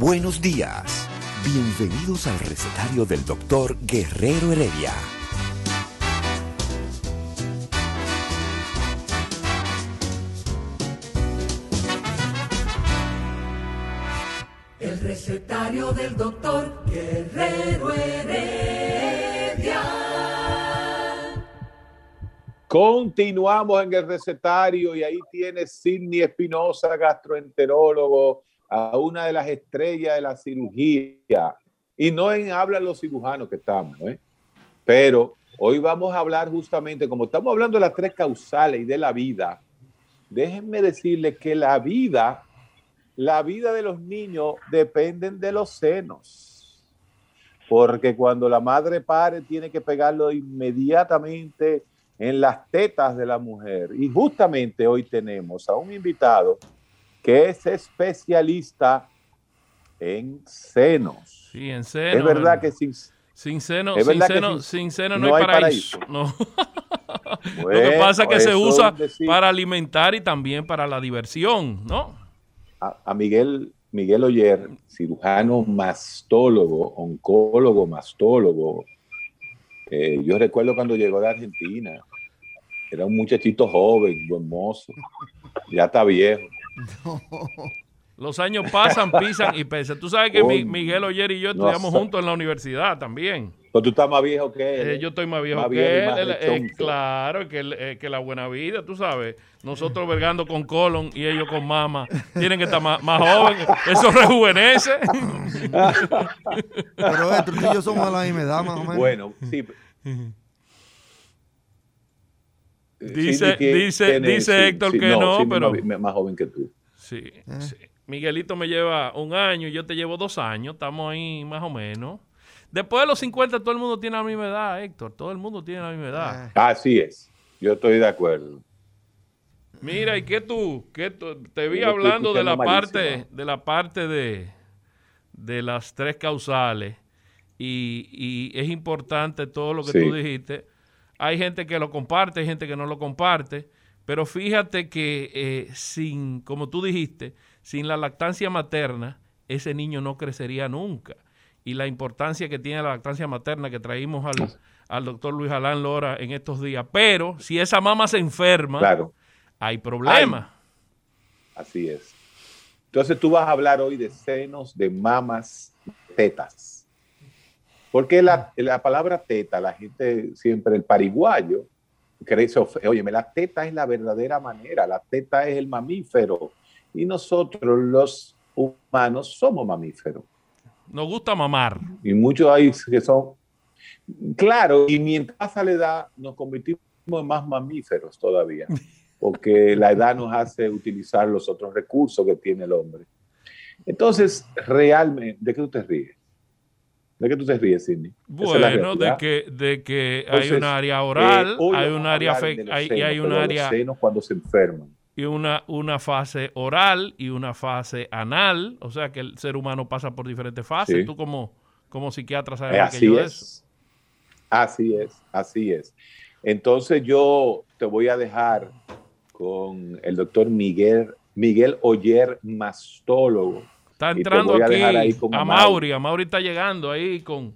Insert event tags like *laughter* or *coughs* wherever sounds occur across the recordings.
Buenos días. Bienvenidos al recetario del doctor Guerrero Heredia. El recetario del doctor Guerrero Heredia. Continuamos en el recetario y ahí tiene Sidney Espinosa, gastroenterólogo, a una de las estrellas de la cirugía. Y no en hablan los cirujanos que estamos, ¿eh? pero hoy vamos a hablar justamente, como estamos hablando de las tres causales y de la vida, déjenme decirles que la vida, la vida de los niños dependen de los senos. Porque cuando la madre pare, tiene que pegarlo inmediatamente en las tetas de la mujer. Y justamente hoy tenemos a un invitado que es especialista en senos. Sí, en senos. Es verdad que sin, sin seno, es sin seno, sin- sin seno no, no hay paraíso. paraíso. *laughs* No. Lo que pasa es que se usa para alimentar y también para la diversión, ¿no? a, a Miguel, Miguel Oyer, cirujano mastólogo, oncólogo mastólogo. Eh, yo recuerdo cuando llegó de Argentina. Era un muchachito joven, buen mozo. Ya está viejo. *laughs* Los años pasan, pisan y pesan. Tú sabes que mi- Coño. Miguel Oyer y yo No estudiamos sé. juntos en la universidad también. Pero tú estás más viejo que él. Eh, ¿eh? yo estoy más viejo Más que él. él, eh, claro, que, eh, que la buena vida, tú sabes. Nosotros vergando con colon y ellos con mama. Tienen que estar más, más jóvenes. Eso rejuvenece. *laughs* Pero Héctor, tú y yo somos de la misma edad, más o menos. Bueno, sí. Dice- dice- tiene- dice Héctor que no, pero- Más, más joven que tú. Sí, sí. Miguelito me lleva un año y yo te llevo dos años. Estamos ahí más o menos. Después de los 50 todo el mundo tiene la misma edad, Héctor. Todo el mundo tiene la misma edad. Eh, Así es. Yo estoy de acuerdo. Mira, ¿y qué tú? ¿Qué tú? Te vi Yo hablando de la parte, de la parte de, de las tres causales. Y, y es importante todo lo que Sí. tú dijiste. Hay gente que lo comparte, hay gente que no lo comparte. Pero fíjate que eh, sin, como tú dijiste, sin la lactancia materna, ese niño no crecería nunca. Y la importancia que tiene la lactancia materna que traímos al, al doctor Luis Alán Lora en estos días. Pero si esa mamá se enferma, Claro. hay problemas. Así es. Entonces tú vas a hablar hoy de senos, de mamas, tetas. Porque la, la palabra teta, la gente siempre, el pariguayo, cree, óyeme, la teta es la verdadera manera, la teta es el mamífero. Y nosotros los humanos somos mamíferos. Nos gusta mamar. Y muchos hay que son, claro, y mientras pasa la edad nos convertimos en más mamíferos todavía, *laughs* porque la edad nos hace utilizar los otros recursos que tiene el hombre. Entonces, realmente, ¿de qué tú te ríes? ¿De qué tú te ríes, Sidney? Es Bueno, de que, de que hay un área oral, eh, hoy hay un área fe- y hay un área senos cuando se enferman. y una, una fase oral y una fase anal, o sea que el ser humano pasa por diferentes fases. Sí. Tú como, como psiquiatra sabes Eh, que así eso. es. Así es, así es. Entonces yo te voy a dejar con el doctor Miguel, Miguel Oyer, mastólogo. Está entrando aquí ahí a. Mauri, a Mauri está llegando ahí con,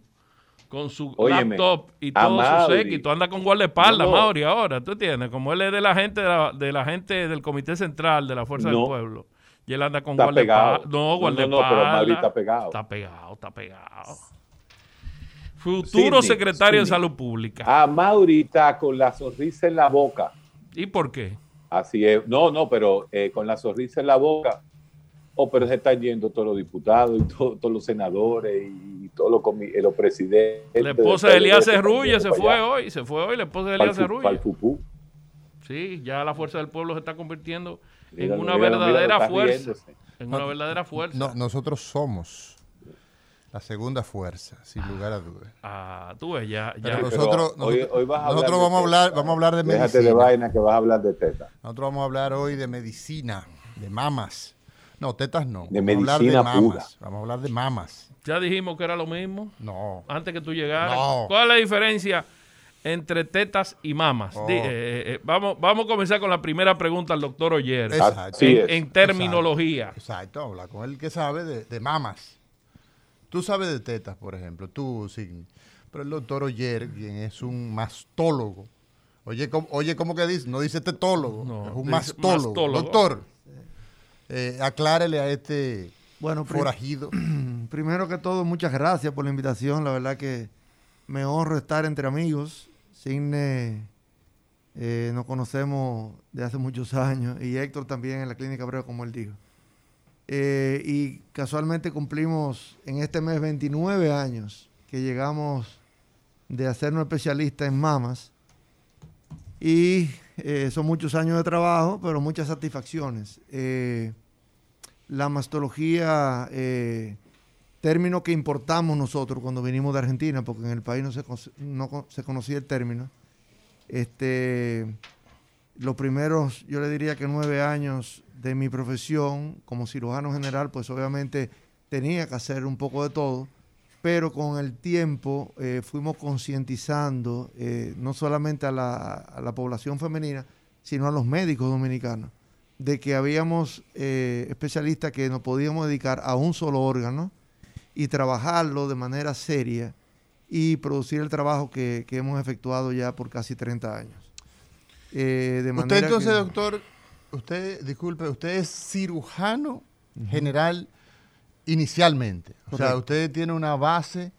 con su Óyeme, laptop y todo su séquito. Anda con guardaespaldas, No. Mauri, ahora, tú entiendes, como él es de la gente de la, de la gente del Comité Central de la Fuerza del. Pueblo. Y él anda con guardaespaldas. No, No, no, no, guardaespaldas. pero Mauri está pegado. Está pegado, está pegado. Futuro Sidney, secretario de. Salud Pública. A Mauri está con la sonrisa en la boca. ¿Y por qué? Así es. No, no, pero eh, con la sonrisa en la boca. Oh, pero se están yendo todos los diputados y todo- todos los senadores y todos los, presidentes. La esposa de Elías Cerrulla se fue allá, hoy, se fue hoy la esposa de Elías Cerrulla. fupú. Sí, ya la fuerza del pueblo se está convirtiendo en una míralo, verdadera míralo, fuerza. riéndose. En una verdadera fuerza. No, nosotros somos la segunda fuerza, sin lugar a dudas. Ah, tú ves, ya, Pero ya. Pero nosotros, hoy- nosotros, hoy vas a nosotros vamos a hablar, vamos a hablar de Déjate de medicina. vaina que vas a hablar de teta. Nosotros vamos a hablar hoy de medicina, de mamas. No, tetas no. De vamos a hablar medicina de mamas. pura. Vamos a hablar de mamas. Ya dijimos que era lo mismo No. antes que tú llegaras. No. ¿Cuál es la diferencia entre tetas y mamas? Oh. Di- eh, eh, vamos, vamos a comenzar con la primera pregunta al doctor Oyer. Exacto. Así es. en terminología. Exacto, habla con el que sabe de, de mamas. Tú sabes de tetas, por ejemplo, tú, sí. Pero el doctor Oyer, quien es un mastólogo. Oye, ¿cómo, oye, ¿cómo que dice? No dice tetólogo, No, es un dice mastólogo. mastólogo. Doctor, eh, aclárele a este Bueno, forajido. *clears throat* primero que todo, muchas gracias por la invitación. La verdad que me honro estar entre amigos. Signe eh, nos conocemos de hace muchos años y Héctor también en la Clínica Breve, como él dijo. Eh, y casualmente cumplimos en este mes 29 años que llegamos de hacernos especialistas en mamas. Y eh, son muchos años de trabajo, pero muchas satisfacciones. Eh, la mastología, eh, término que importamos nosotros cuando vinimos de Argentina, porque en el país no se, no se conocía el término. Este, los primeros, yo le diría que nueve años de mi profesión como cirujano general, pues obviamente tenía que hacer un poco de todo, pero con el tiempo eh, fuimos concientizando eh, no solamente a la, a la población femenina, sino a los médicos dominicanos, de que habíamos eh, especialistas que nos podíamos dedicar a un solo órgano y trabajarlo de manera seria y producir el trabajo que, que hemos efectuado ya por casi 30 años. De Usted manera entonces, que- doctor, usted, disculpe, usted es cirujano general inicialmente. O sea, usted tiene una base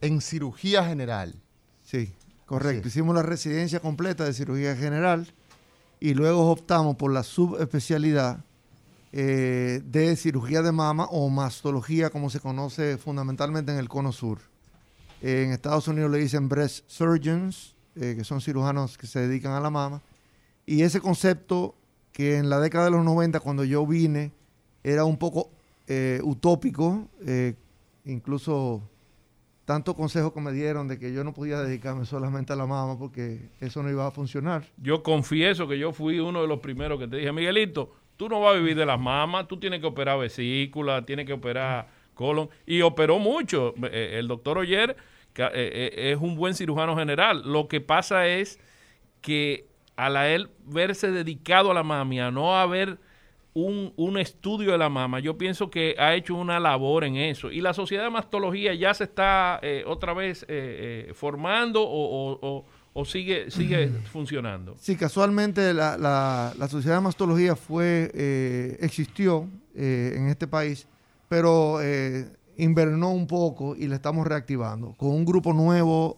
en cirugía general. Sí, correcto. Hicimos la residencia completa de cirugía general y luego optamos por la subespecialidad eh, de cirugía de mama o mastología, como se conoce fundamentalmente en el cono sur. Eh, en Estados Unidos le dicen breast surgeons, eh, que son cirujanos que se dedican a la mama. Y ese concepto que en la década de los 90, cuando yo vine, era un poco eh, utópico, eh, incluso tanto consejo que me dieron de que yo no podía dedicarme solamente a la mama porque eso no iba a funcionar. Yo confieso que yo fui uno de los primeros que te dije, Miguelito, tú no vas a vivir de las mamas, tú tienes que operar vesícula, tienes que operar colon. Y operó mucho. Eh, El doctor Oyer es un buen cirujano general. Lo que pasa es que al él verse dedicado a la mama y a no haber un, un estudio de la mama, yo pienso que ha hecho una labor en eso. Y la sociedad de mastología ya se está eh, otra vez eh, eh, formando o, o- o- o sigue, sigue *clears throat* funcionando. Sí, casualmente la, la- la Sociedad de Mastología fue, eh, existió eh, en este país, pero invernó un poco y la estamos reactivando con un grupo nuevo,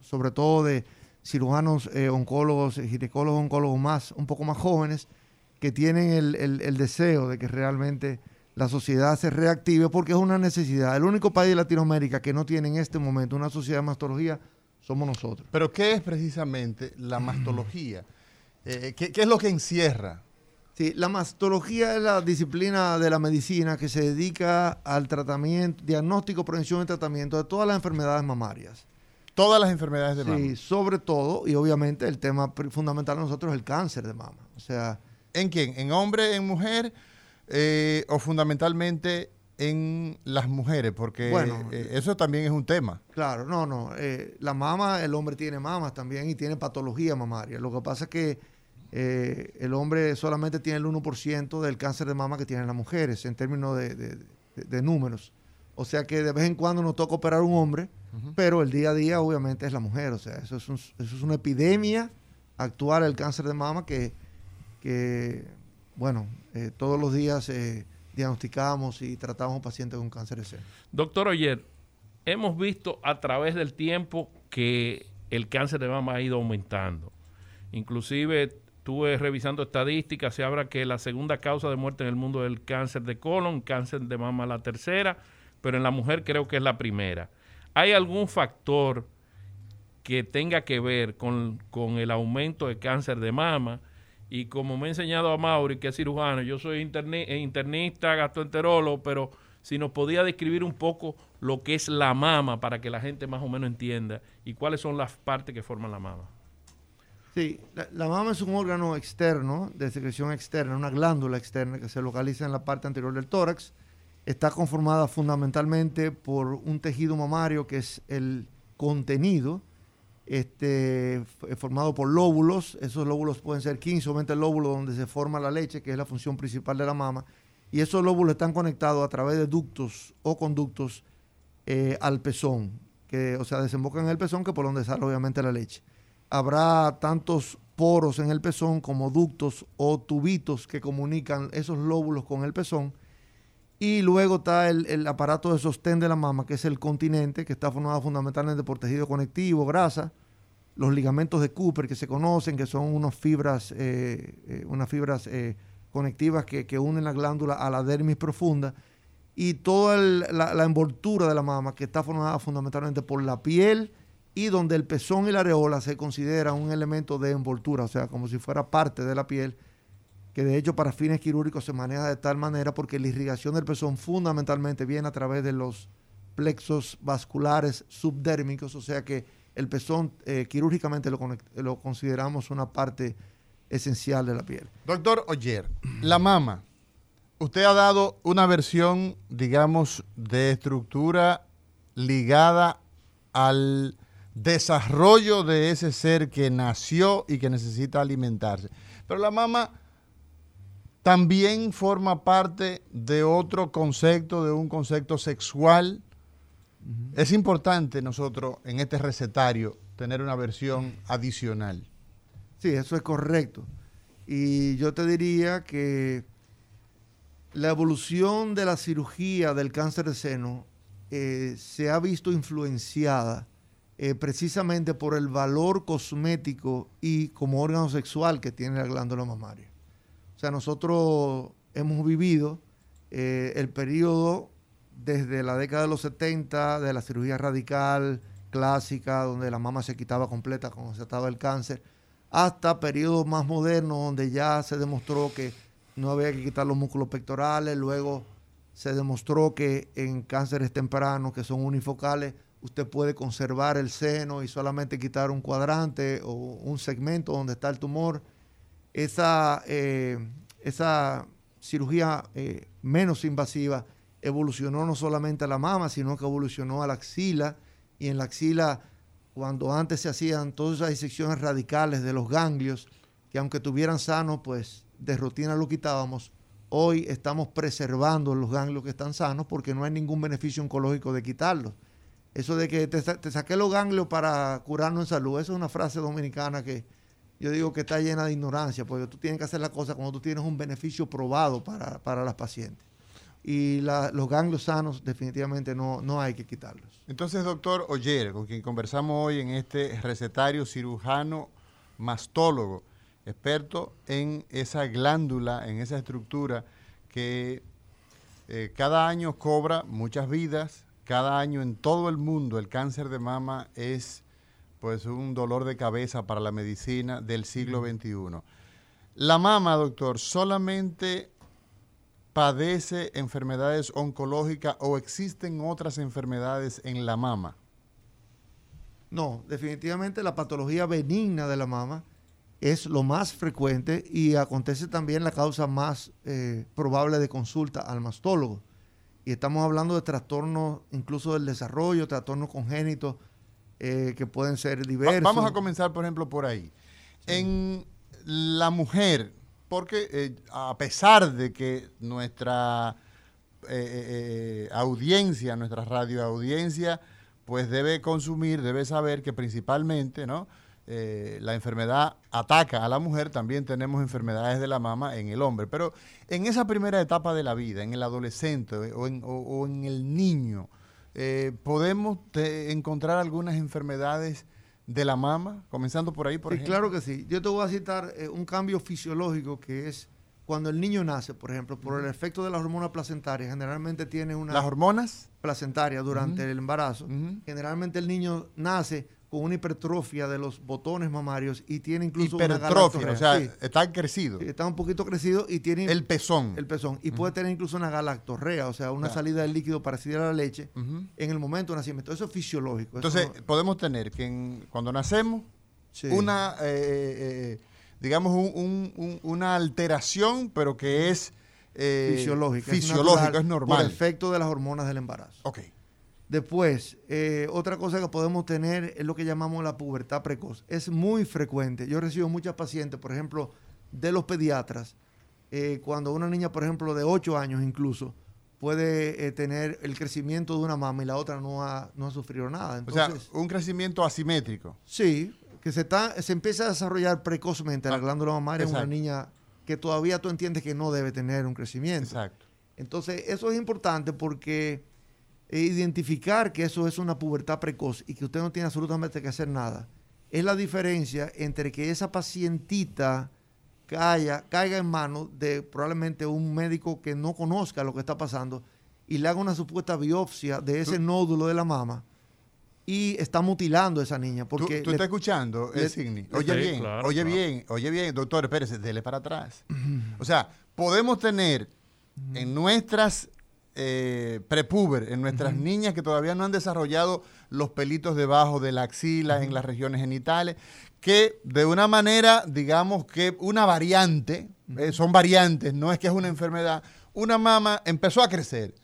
sobre todo de cirujanos, oncólogos, ginecólogos, oncólogos más, un poco más jóvenes, que tienen el, el- el deseo de que realmente la sociedad se reactive porque es una necesidad. El único país de Latinoamérica que no tiene en este momento una sociedad de mastología somos nosotros. Pero ¿qué es precisamente la mastología? Eh, ¿qué, qué es lo que encierra? Sí, la mastología es la disciplina de la medicina que se dedica al tratamiento, diagnóstico, prevención y tratamiento de todas las enfermedades mamarias. Todas las enfermedades de mama. Sí, sobre todo, y obviamente el tema fundamental de nosotros es el cáncer de mama. O sea, ¿En quién? ¿En hombre, en mujer? Eh, ¿O fundamentalmente en las mujeres? Porque Bueno, eh, eso también es un tema. claro, no, no. eh, la mama, el hombre tiene mamas también y tiene patología mamaria. Lo que pasa es que eh, el hombre solamente tiene el 1% del cáncer de mama que tienen las mujeres en términos de, de- de- de números. O sea que de vez en cuando nos toca operar un hombre, pero el día a día obviamente es la mujer. O sea, eso es, un- eso es una epidemia actual, el cáncer de mama, que, que bueno, eh, todos los días eh, diagnosticamos y tratamos a un paciente con cáncer de seno. Doctor Oyer, hemos visto a través del tiempo que el cáncer de mama ha ido aumentando. Inclusive estuve revisando estadísticas, se habla que la segunda causa de muerte en el mundo es el cáncer de colon, cáncer de mama la tercera, pero en la mujer creo que es la primera. ¿Hay algún factor que tenga que ver con, con el aumento de cáncer de mama? Y como me ha enseñado a Mauri, que es cirujano, yo soy interne- internista, gastroenterólogo, pero si nos podía describir un poco lo que es la mama para que la gente más o menos entienda y cuáles son las partes que forman la mama. Sí, la mama es un órgano externo, de secreción externa, una glándula externa que se localiza en la parte anterior del tórax. Está conformada fundamentalmente por un tejido mamario que es el contenido, este, f- formado por lóbulos. Esos lóbulos pueden ser 15 o 20 lóbulos donde se forma la leche, que es la función principal de la mama. Y esos lóbulos están conectados a través de ductos o conductos eh, al pezón, que, o sea, desembocan en el pezón, que por donde sale obviamente la leche habrá tantos poros en el pezón como ductos o tubitos que comunican esos lóbulos con el pezón. Y luego está el, el aparato de sostén de la mama, que es el continente, que está formado fundamentalmente por tejido conectivo, grasa, los ligamentos de Cooper que se conocen, que son unas fibras, eh, eh, unas fibras eh, conectivas que, que unen la glándula a la dermis profunda, y toda la envoltura de la mama, que está formada fundamentalmente por la piel, y donde el pezón y la areola se considera un elemento de envoltura, o sea, como si fuera parte de la piel, que de hecho para fines quirúrgicos se maneja de tal manera porque la irrigación del pezón fundamentalmente viene a través de los plexos vasculares subdérmicos, o sea que el pezón eh, quirúrgicamente lo, lo consideramos una parte esencial de la piel. Doctor Oyer, la mama. Usted ha dado una versión, digamos, de estructura ligada al desarrollo de ese ser que nació y que necesita alimentarse. Pero la mama también forma parte de otro concepto, de un concepto sexual. Es importante nosotros en este recetario tener una versión adicional. Sí, eso es correcto. Y yo te diría que la evolución de la cirugía del cáncer de seno eh, se ha visto influenciada eh, precisamente por el valor cosmético y como órgano sexual que tiene la glándula mamaria. Nosotros hemos vivido eh, el periodo desde la década de los 70 de la cirugía radical clásica, donde la mama se quitaba completa cuando se estaba el cáncer, hasta periodos más modernos donde ya se demostró que no había que quitar los músculos pectorales, luego se demostró que en cánceres tempranos que son unifocales, usted puede conservar el seno y solamente quitar un cuadrante o un segmento donde está el tumor. Esa, eh, esa cirugía eh, menos invasiva evolucionó no solamente a la mama, sino que evolucionó a la axila y en la axila cuando antes se hacían todas esas disecciones radicales de los ganglios, que aunque tuvieran sanos, pues de rutina lo quitábamos, hoy estamos preservando los ganglios que están sanos porque no hay ningún beneficio oncológico de quitarlos. Eso de que te, te saqué los ganglios para curarnos en salud, eso es una frase dominicana que yo digo que está llena de ignorancia, porque tú tienes que hacer la cosa cuando tú tienes un beneficio probado para, para las pacientes. Y la- los ganglios sanos definitivamente no, no hay que quitarlos. Entonces, doctor Oyer, con quien conversamos hoy en este recetario cirujano mastólogo, experto en esa glándula, en esa estructura que eh, cada año cobra muchas vidas, cada año en todo el mundo el cáncer de mama es pues un dolor de cabeza para la medicina del siglo XXI. La mama, doctor, solamente padece enfermedades oncológicas o existen otras enfermedades en la mama? No, definitivamente la patología benigna de la mama es lo más frecuente y acontece también la causa más eh, probable de consulta al mastólogo. Y estamos hablando de trastornos incluso del desarrollo, trastornos congénitos eh, que pueden ser diversos. vamos a comenzar, por ejemplo, por ahí. En la mujer, porque eh, a pesar de que nuestra eh, audiencia, nuestra radioaudiencia, pues debe consumir, debe saber que principalmente, ¿no? Eh, la enfermedad ataca a la mujer, también tenemos enfermedades de la mama en el hombre. Pero en esa primera etapa de la vida, en el adolescente o en, o- o en el niño, eh, ¿podemos te- encontrar algunas enfermedades de la mama? Comenzando por ahí, por Sí, ejemplo. claro que sí. Yo te voy a citar eh, un cambio fisiológico que es cuando el niño nace, por ejemplo, por el efecto de las hormonas placentarias, generalmente tiene una Las hormonas. placentaria durante el embarazo. Generalmente el niño nace con una hipertrofia de los botones mamarios y tiene incluso una hipertrofia, o sea. Sí, está crecido. sí, está un poquito crecido y tiene El pezón. el pezón. Y puede tener incluso una galactorrea, o sea, una Claro. salida del líquido parecida a la leche en el momento de nacimiento. Eso es fisiológico. Entonces, no- podemos tener que en- cuando nacemos, sí. una, eh, eh, digamos, un- un- un- una alteración, pero que es eh, fisiológica. es fisiológico, natural es normal. Por efecto de las hormonas del embarazo. Ok. Después, eh, otra cosa que podemos tener es lo que llamamos la pubertad precoz. Es muy frecuente. Yo recibo muchas pacientes, por ejemplo, de los pediatras, eh, cuando una niña, por ejemplo, de 8 años incluso, puede eh, tener el crecimiento de una mama y la otra no ha, no ha sufrido nada. O Entonces, sea, un crecimiento asimétrico. sí, que se, está, se empieza a desarrollar precozmente la Ah, glándula mamaria en una niña que todavía tú entiendes que no debe tener un crecimiento. Exacto. Entonces, eso es importante porque identificar que eso es una pubertad precoz y que usted no tiene absolutamente que hacer nada, es la diferencia entre que esa pacientita caiga, caiga en manos de probablemente un médico que no conozca lo que está pasando y le haga una supuesta biopsia de ese nódulo de la mama y está mutilando a esa niña. ¿Tú, Porque tú le- estás escuchando, le- eh? Oye Sí, bien, claro, oye claro. bien, oye bien, doctor, espérese, dele para atrás. *clears throat* O sea, podemos tener en nuestras eh, prepuber, en nuestras niñas que todavía no han desarrollado los pelitos debajo de la axila, en las regiones genitales, que de una manera, digamos que una variante, eh, son variantes, no es que es una enfermedad, una mama empezó a crecer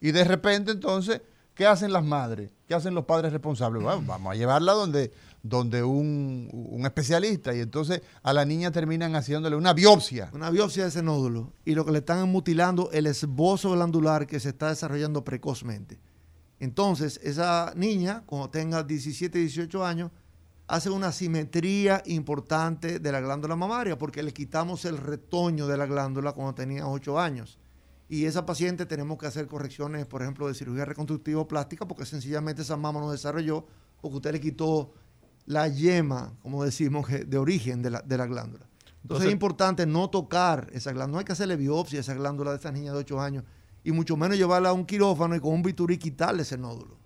y de repente entonces, ¿qué hacen las madres? ¿Qué hacen los padres responsables? Bueno, *clears throat* vamos a llevarla donde, donde un, un especialista y entonces a la niña terminan haciéndole una biopsia. una biopsia de ese nódulo y lo que le están es mutilando el esbozo glandular que se está desarrollando precozmente. Entonces, esa niña, cuando tenga 17, 18 años, hace una simetría importante de la glándula mamaria porque le quitamos el retoño de la glándula cuando tenía 8 años. Y esa paciente tenemos que hacer correcciones, por ejemplo, de cirugía reconstructiva plástica porque sencillamente esa mama no desarrolló porque usted le quitó la yema, como decimos, que- de origen de la, de la glándula. Entonces, Entonces- es importante no tocar esa glándula. No hay que hacerle biopsia a esa glándula de esa niña de 8 años y mucho menos llevarla a un quirófano y con un bisturí quitarle ese nódulo.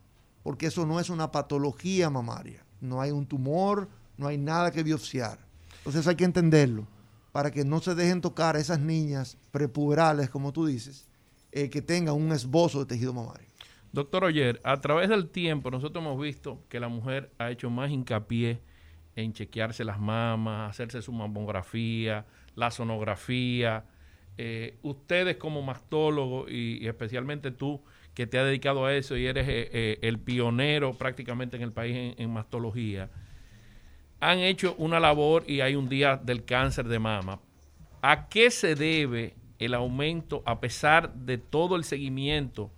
Porque eso no es una patología mamaria. No hay un tumor, no hay nada que biopsiar. Entonces hay que entenderlo para que no se dejen tocar a esas niñas prepuberales, como tú dices, eh, que tengan un esbozo de tejido mamario. Doctor Oyer, a través del tiempo nosotros hemos visto que la mujer ha hecho más hincapié en chequearse las mamas, hacerse su mamografía, la sonografía. Eh, ustedes como mastólogo y, especialmente tú que te has dedicado a eso y eres eh, eh, el pionero prácticamente en el país en mastología, han hecho una labor y hay un día del cáncer de mama. ¿A qué se debe el aumento a pesar de todo el seguimiento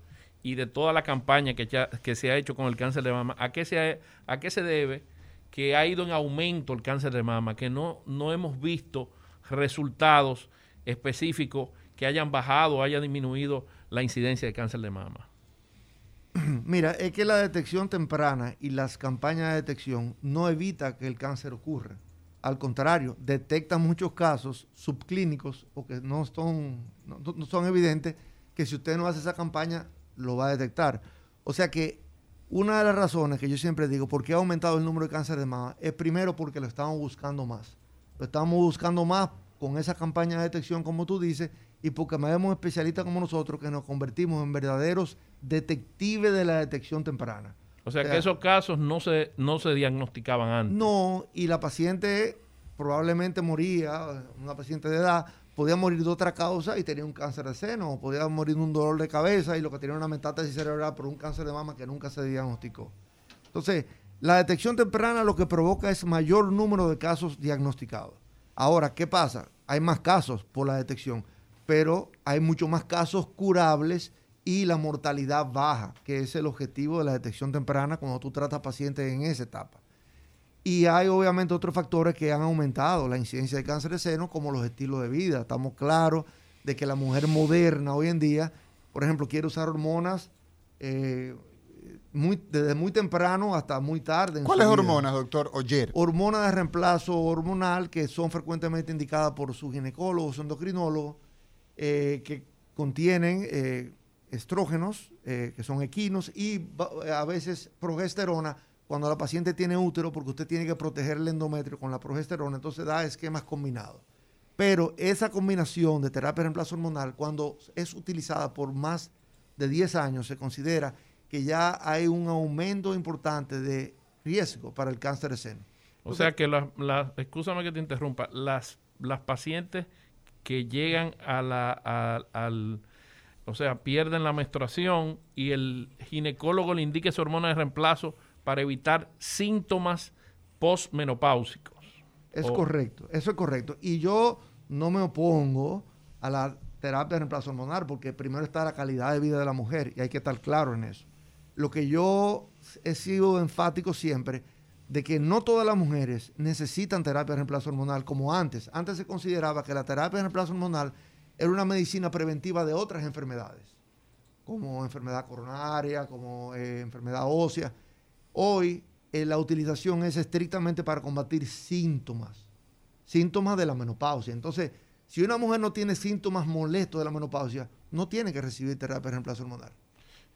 y de toda la campaña que, se ha hecho con el cáncer de mama? ¿A qué se, a qué se debe que ha ido en aumento el cáncer de mama? Que no, no hemos visto resultados específicos que hayan bajado o haya disminuido la incidencia de cáncer de mama. *clears throat* Mira, es que la detección temprana y las campañas de detección no evita que el cáncer ocurra. Al contrario, detectan muchos casos subclínicos o que no son, no, no son evidentes que si usted no hace esa campaña, lo va a detectar. O sea que una de las razones que yo siempre digo por qué ha aumentado el número de cáncer de mama es primero porque lo estamos buscando más. Lo estamos buscando más con esa campaña de detección, como tú dices, y porque vemos especialistas como nosotros que nos convertimos en verdaderos detectives de la detección temprana. O sea O sea, que esos casos no se, no se diagnosticaban antes. No, y la paciente probablemente moría, una paciente de edad, podía morir de otra causa y tenía un cáncer de seno, o podía morir de un dolor de cabeza y lo que tenía una metástasis cerebral por un cáncer de mama que nunca se diagnosticó. Entonces, la detección temprana lo que provoca es mayor número de casos diagnosticados. Ahora, ¿qué pasa? Hay más casos por la detección, pero hay mucho más casos curables y la mortalidad baja, que es el objetivo de la detección temprana cuando tú tratas pacientes en esa etapa. Y hay obviamente otros factores que han aumentado la incidencia de cáncer de seno, como los estilos de vida. Estamos claros de que la mujer moderna hoy en día, por ejemplo, quiere usar hormonas eh, muy, desde muy temprano hasta muy tarde. ¿Cuáles hormonas, doctor Oyer? Hormonas de reemplazo hormonal que son frecuentemente indicadas por su ginecólogo, su endocrinólogo, eh, que contienen eh, estrógenos, que son equinos, y a veces progesterona cuando la paciente tiene útero, porque usted tiene que proteger el endometrio con la progesterona, entonces da esquemas combinados. Pero esa combinación de terapia de reemplazo hormonal, cuando es utilizada por más de 10 años, se considera que ya hay un aumento importante de riesgo para el cáncer de seno. O sea que, las, la, excúsame que te interrumpa, las, las pacientes que llegan a la, al, o sea, pierden la menstruación y el ginecólogo le indique su hormona de reemplazo para evitar síntomas postmenopáusicos. Es correcto, eso es correcto. Y yo no me opongo a la terapia de reemplazo hormonal porque primero está la calidad de vida de la mujer y hay que estar claro en eso. Lo que yo he sido enfático siempre de que no todas las mujeres necesitan terapia de reemplazo hormonal como antes. Antes se consideraba que la terapia de reemplazo hormonal era una medicina preventiva de otras enfermedades, como enfermedad coronaria, como eh, enfermedad ósea. Hoy eh, la utilización es estrictamente para combatir síntomas, síntomas de la menopausia. Entonces, si una mujer no tiene síntomas molestos de la menopausia, no tiene que recibir terapia de reemplazo hormonal.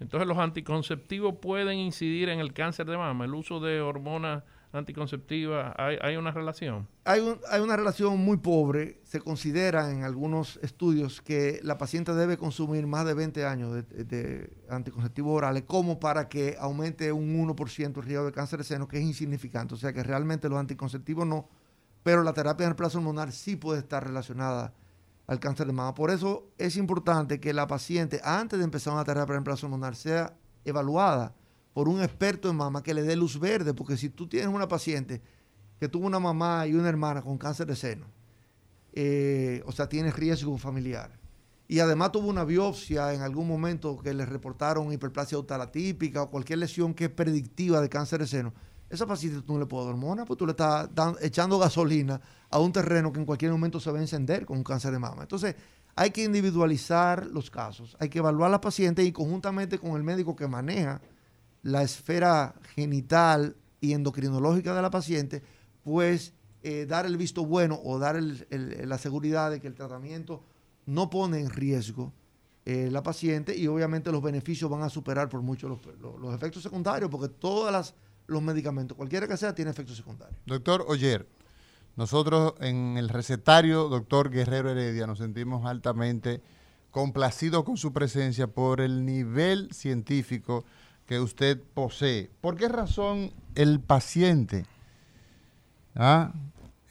Entonces los anticonceptivos pueden incidir en el cáncer de mama, el uso de hormonas anticonceptivas, ¿hay, una relación? Hay, una relación muy pobre. Se considera en algunos estudios que la paciente debe consumir más de 20 años de, anticonceptivos orales como para que aumente un 1% el riesgo de cáncer de seno, que es insignificante. O sea que realmente los anticonceptivos no, pero la terapia en el plazo hormonal sí puede estar relacionada al cáncer de mama. Por eso es importante que la paciente, antes de empezar una terapia de reemplazo hormonal, sea evaluada por un experto en mama que le dé luz verde, porque si tú tienes una paciente que tuvo una mamá y una hermana con cáncer de seno, eh, o sea, tiene riesgo familiar, y además tuvo una biopsia en algún momento que le reportaron hiperplasia típica o cualquier lesión que es predictiva de cáncer de seno, esa paciente tú no le puedes dar hormona, pues tú le estás echando gasolina a un terreno que en cualquier momento se va a encender con un cáncer de mama. Entonces, hay que individualizar los casos, hay que evaluar a la paciente y conjuntamente con el médico que maneja la esfera genital y endocrinológica de la paciente, pues eh, dar el visto bueno o dar la seguridad de que el tratamiento no pone en riesgo eh, la paciente y obviamente los beneficios van a superar por mucho los, los efectos secundarios, porque todas las los medicamentos, cualquiera que sea, tiene efectos secundarios. Doctor Oyer, nosotros en el recetario, doctor Guerrero Heredia, nos sentimos altamente complacidos con su presencia por el nivel científico que usted posee. ¿Por qué razón el paciente, ah,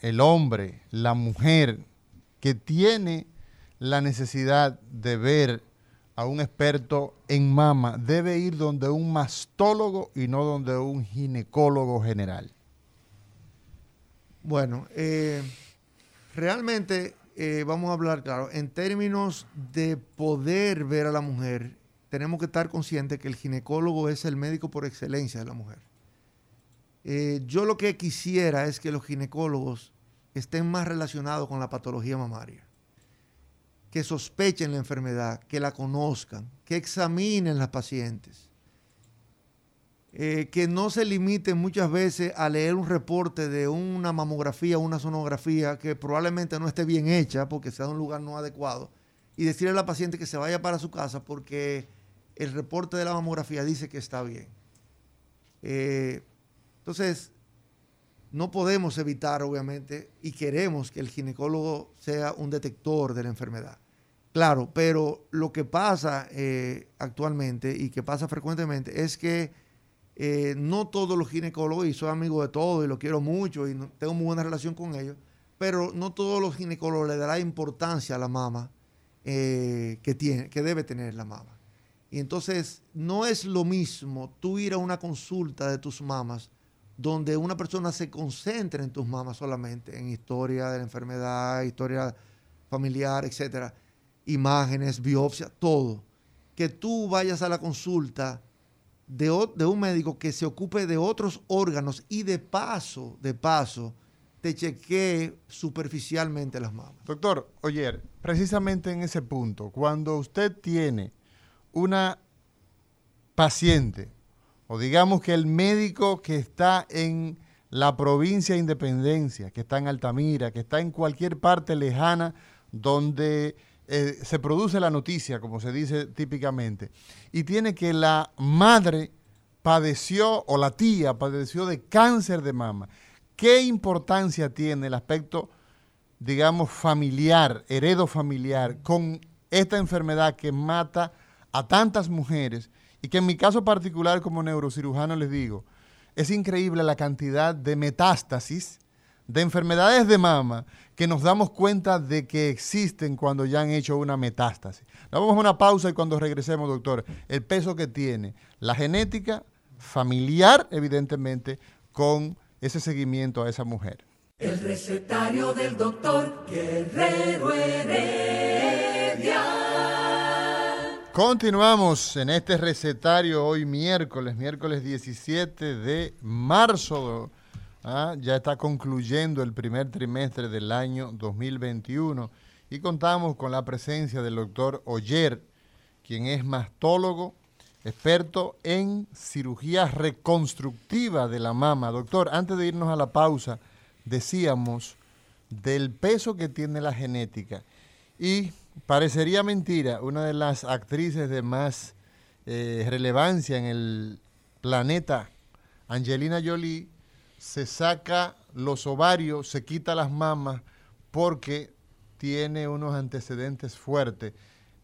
el hombre, la mujer que tiene la necesidad de ver a un experto en mama debe ir donde un mastólogo y no donde un ginecólogo general? Bueno, eh, realmente eh, vamos a hablar, claro, en términos de poder ver a la mujer, tenemos que estar conscientes que el ginecólogo es el médico por excelencia de la mujer. Eh, yo lo que quisiera es que los ginecólogos estén más relacionados con la patología mamaria que sospechen la enfermedad, que la conozcan, que examinen las pacientes, eh, que no se limiten muchas veces a leer un reporte de una mamografía una sonografía que probablemente no esté bien hecha porque sea de un lugar no adecuado y decirle a la paciente que se vaya para su casa porque el reporte de la mamografía dice que está bien. Eh, entonces, no podemos evitar, obviamente, y queremos que el ginecólogo sea un detector de la enfermedad. Claro, pero lo que pasa eh, actualmente y que pasa frecuentemente es que eh, no todos los ginecólogos, y soy amigo de todos y lo quiero mucho y tengo muy buena relación con ellos, pero no todos los ginecólogos le darán importancia a la mama que, tiene, que debe tener la mama. Y entonces no es lo mismo tú ir a una consulta de tus mamas donde una persona se concentre en tus mamas solamente, en historia de la enfermedad, historia familiar, etcétera imágenes, biopsia, todo. Que tú vayas a la consulta de, un médico que se ocupe de otros órganos y de paso, de paso, te chequee superficialmente las mamas. Doctor, oye, precisamente en ese punto, cuando usted tiene una paciente, o digamos que el médico que está en la provincia de Independencia, que está en Altamira, que está en cualquier parte lejana donde eh, se produce la noticia, como se dice típicamente, y tiene que la madre padeció o la tía padeció de cáncer de mama. ¿Qué importancia tiene el aspecto, digamos, familiar, heredo familiar, con esta enfermedad que mata a tantas mujeres y que en mi caso particular como neurocirujano les digo, es increíble la cantidad de metástasis, de enfermedades de mama que nos damos cuenta de que existen cuando ya han hecho una metástasis. Nos vamos a una pausa y cuando regresemos, doctor, el peso que tiene la genética familiar, evidentemente, con ese seguimiento a esa mujer. El recetario del doctor Guerrero Heredia. Continuamos en este recetario hoy miércoles, miércoles 17 de marzo. Ah, ya está concluyendo el primer trimestre del año 2021 y contamos con la presencia del doctor Oyer, quien es mastólogo, experto en cirugía reconstructiva de la mama. Doctor, antes de irnos a la pausa, decíamos del peso que tiene la genética. Y parecería mentira, una de las actrices de más eh, relevancia en el planeta, Angelina Jolie, se saca los ovarios, se quita las mamas porque tiene unos antecedentes fuertes.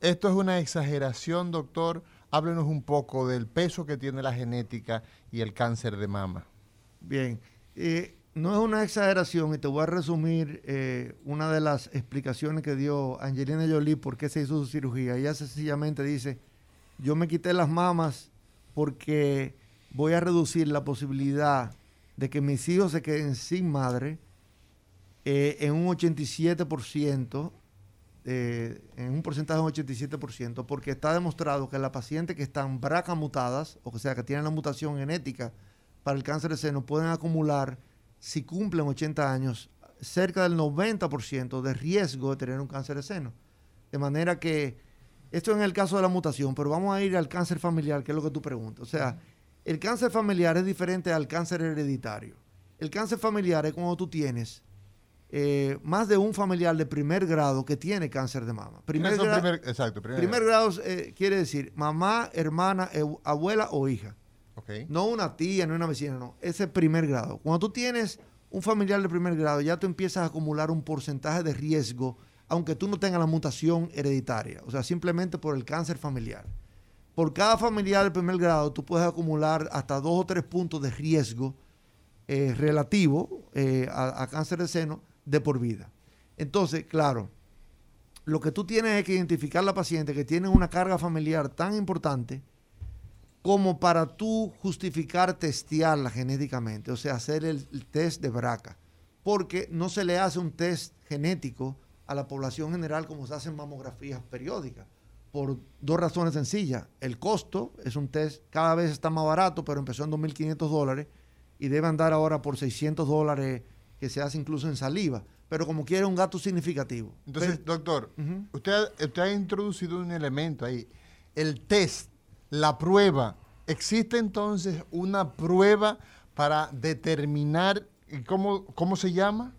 Esto es una exageración, doctor háblenos un poco del peso que tiene la genética y el cáncer de mama. Bien, eh, no es una exageración y te voy a resumir eh, una de las explicaciones que dio Angelina Jolie por qué se hizo su cirugía. Ella sencillamente dice, yo me quité las mamas porque voy a reducir la posibilidad de que mis hijos se queden sin madre eh, en un 87% eh, en un porcentaje de un 87%, porque está demostrado que las pacientes que están BRCA mutadas, o sea, que tienen la mutación genética para el cáncer de seno, pueden acumular, si cumplen 80 años, cerca del 90% de riesgo de tener un cáncer de seno. De manera que, esto en el caso de la mutación, pero vamos a ir al cáncer familiar, que es lo que tú preguntas. O sea, el cáncer familiar es diferente al cáncer hereditario. El cáncer familiar es cuando tú tienes eh, más de un familiar de primer grado que tiene cáncer de mama. Primer, exacto, primer, grado, eh, quiere decir mamá, hermana, abuela o hija. No una tía, no una vecina, no. Ese primer grado. Cuando tú tienes un familiar de primer grado, ya tú empiezas a acumular un porcentaje de riesgo, aunque tú no tengas la mutación hereditaria, o sea, simplemente por el cáncer familiar. Por cada familiar de primer grado, tú puedes acumular hasta dos o tres puntos de riesgo eh, relativo a cáncer de seno de por vida. Entonces, claro, lo que tú tienes es que identificar a la paciente que tiene una carga familiar tan importante como para tú justificar testearla genéticamente, o sea, hacer el, test de BRCA, porque no se le hace un test genético a la población general como se hacen mamografías periódicas, por dos razones sencillas. El costo es un test, cada vez está más barato, pero empezó en 2.500 dólares y debe andar ahora por 600 dólares que se hace incluso en saliva, pero como quiere un gato significativo. Entonces, doctor, usted, usted ha introducido un elemento ahí, el test, la prueba. ¿Existe entonces una prueba para determinar cómo, cómo se llama?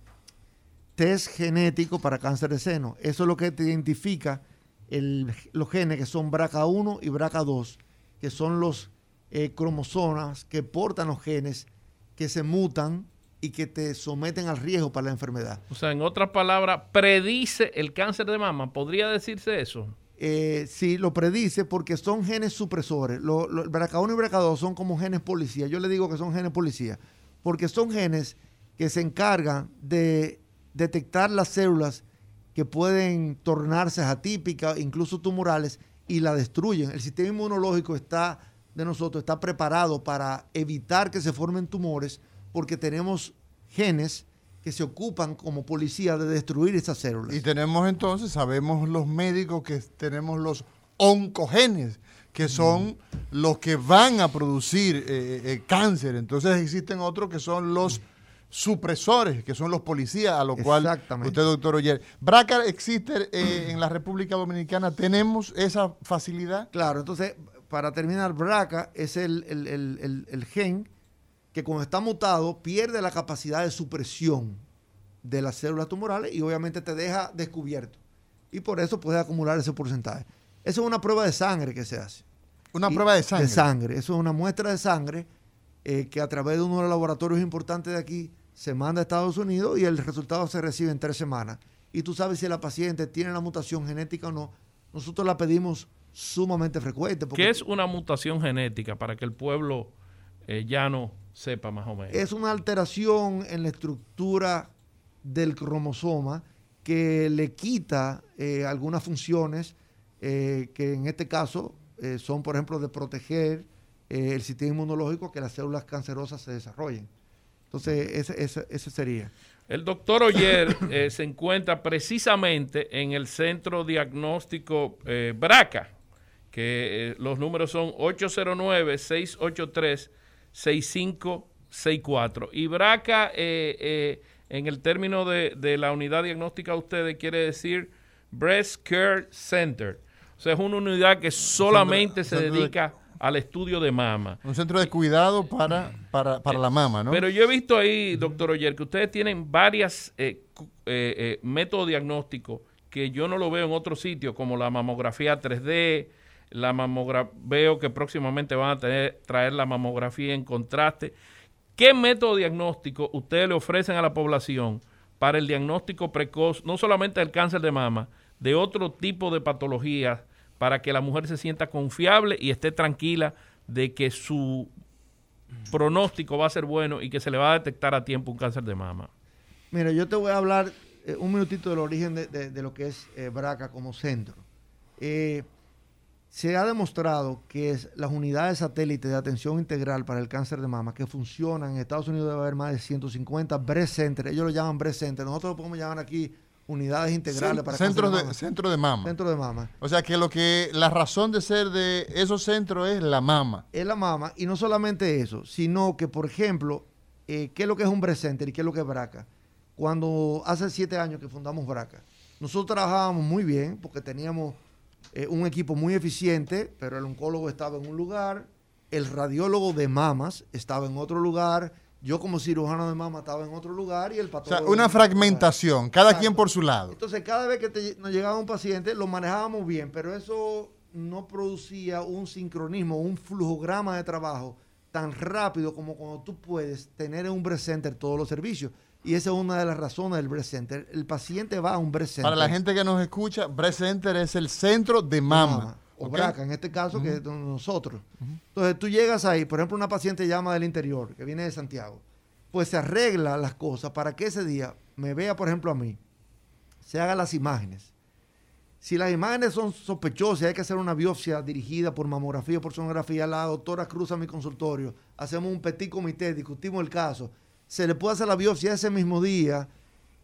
Test genético para cáncer de seno. Eso es lo que te identifica los genes que son BRCA1 y BRCA2, que son los eh, cromosomas que portan los genes que se mutan y que te someten al riesgo para la enfermedad. O sea, en otras palabras, predice el cáncer de mama. ¿Podría decirse eso? Eh, sí, lo predice porque son genes supresores. Lo, el BRCA1 y BRCA2 son como genes policía. Yo le digo que son genes policía porque son genes que se encargan de detectar las células que pueden tornarse atípicas, incluso tumorales, y la destruyen. El sistema inmunológico está de nosotros está preparado para evitar que se formen tumores porque tenemos genes que se ocupan como policía de destruir esas células. Y tenemos entonces, sabemos los médicos que tenemos los oncogenes, que son los que van a producir eh, eh, eh, cáncer. Entonces existen otros que son los supresores, que son los policías, a lo cual usted, doctor Oyer. ¿BRCA existe *clears throat* en la República Dominicana? ¿Tenemos esa facilidad? Claro, entonces, para terminar, BRCA es el, el gen que cuando está mutado pierde la capacidad de supresión de las células tumorales y obviamente te deja descubierto. y por eso puede acumular ese porcentaje. Eso es una prueba de sangre que se hace. Una Y- prueba de sangre. De sangre. Eso es una muestra de sangre eh, que a través de uno de los laboratorios importantes de aquí se manda a Estados Unidos y el resultado se recibe en tres semanas. Y tú sabes si la paciente tiene la mutación genética o no. Nosotros la pedimos sumamente frecuente. porque ¿Qué es una mutación genética para que el pueblo eh, llano sepa más o menos? es una alteración en la estructura del cromosoma que le quita eh, algunas funciones eh, que en este caso eh, son, por ejemplo, de proteger el sistema inmunológico que las células cancerosas se desarrollen. Entonces, ese, ese- ese sería. El doctor Oyer *coughs* se encuentra precisamente en el centro diagnóstico BRACA, que los números son 809-683-6564. Y BRACA, eh, eh, en el término de, de la unidad diagnóstica de ustedes, quiere decir Breast Care Center. O sea, es una unidad que solamente se centro de- dedica al estudio de mama. Un centro de cuidado para, para, para la mama, ¿no? Pero yo he visto ahí, doctor Oyer, que ustedes tienen varias eh, eh, eh, métodos diagnósticos que yo no lo veo en otros sitios, como la mamografía 3D, la mamografía, veo que próximamente van a traer la mamografía en contraste. ¿Qué método diagnóstico ustedes le ofrecen a la población para el diagnóstico precoz, no solamente del cáncer de mama, de otro tipo de patologías, para que la mujer se sienta confiable y esté tranquila de que su pronóstico va a ser bueno y que se le va a detectar a tiempo un cáncer de mama. Mira, yo te voy a hablar eh, un minutito del origen de, de- de lo que es eh, BRACA como centro. Eh, se ha demostrado que es las unidades satélites de atención integral para el cáncer de mama que funcionan en Estados Unidos debe haber más de 150 breast centers. Ellos lo llaman breast center. Nosotros lo podemos llamar aquí unidades integrales para centros cáncer de, mama. centro de mama. Centro de mama. O sea que lo que la razón de ser de esos centros es la mama. es la mama y no solamente eso, sino que, por ejemplo, eh, ¿qué es lo que es un breast center y qué es lo que es BRACA? Cuando hace siete años que fundamos BRACA, nosotros trabajábamos muy bien porque teníamos eh, un equipo muy eficiente, pero el oncólogo estaba en un lugar, el radiólogo de mamas estaba en otro lugar, yo como cirujano de mama estaba en otro lugar y el O patólogo... sea, una fragmentación, cada Exacto. quien por su lado. Entonces, cada vez que te- nos llegaba un paciente, lo manejábamos bien, pero eso no producía un sincronismo, un flujograma de trabajo tan rápido como cuando tú puedes tener en un breast center todos los servicios. Y esa es una de las razones del breast center. El paciente va a un breast center. Para la gente que nos escucha, Breast Center es el centro de mama. O ¿ok? BRCA, en este caso, que es nosotros. Entonces, tú llegas ahí, por ejemplo, una paciente llama del interior, que viene de Santiago, pues se arregla las cosas para que ese día me vea, por ejemplo, a mí, se hagan las imágenes. Si las imágenes son sospechosas hay que hacer una biopsia dirigida por mamografía o por sonografía, la doctora cruza mi consultorio, hacemos un petit comité, discutimos el caso, se le puede hacer la biopsia ese mismo día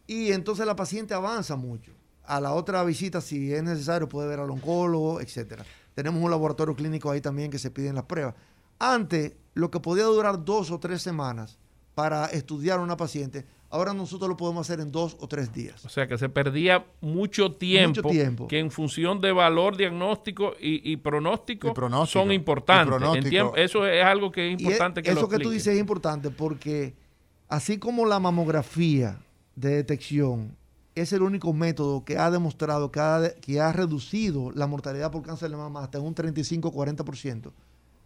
y entonces la paciente avanza mucho. A la otra visita, si es necesario, puede ver al oncólogo, etcétera. Tenemos un laboratorio clínico ahí también que se piden las pruebas. Antes, lo que podía durar dos o tres semanas para estudiar a una paciente, ahora nosotros lo podemos hacer en dos o tres días. O sea que se perdía mucho tiempo, Mucho tiempo. que en función de valor diagnóstico y, y pronóstico, Y pronóstico. son importantes. Y pronóstico. Eso es algo que es Y importante e- que eso lo que tú dices es importante porque así como la mamografía de detección es el único método que ha demostrado que ha, que ha reducido la mortalidad por cáncer de mama hasta un 35-40%,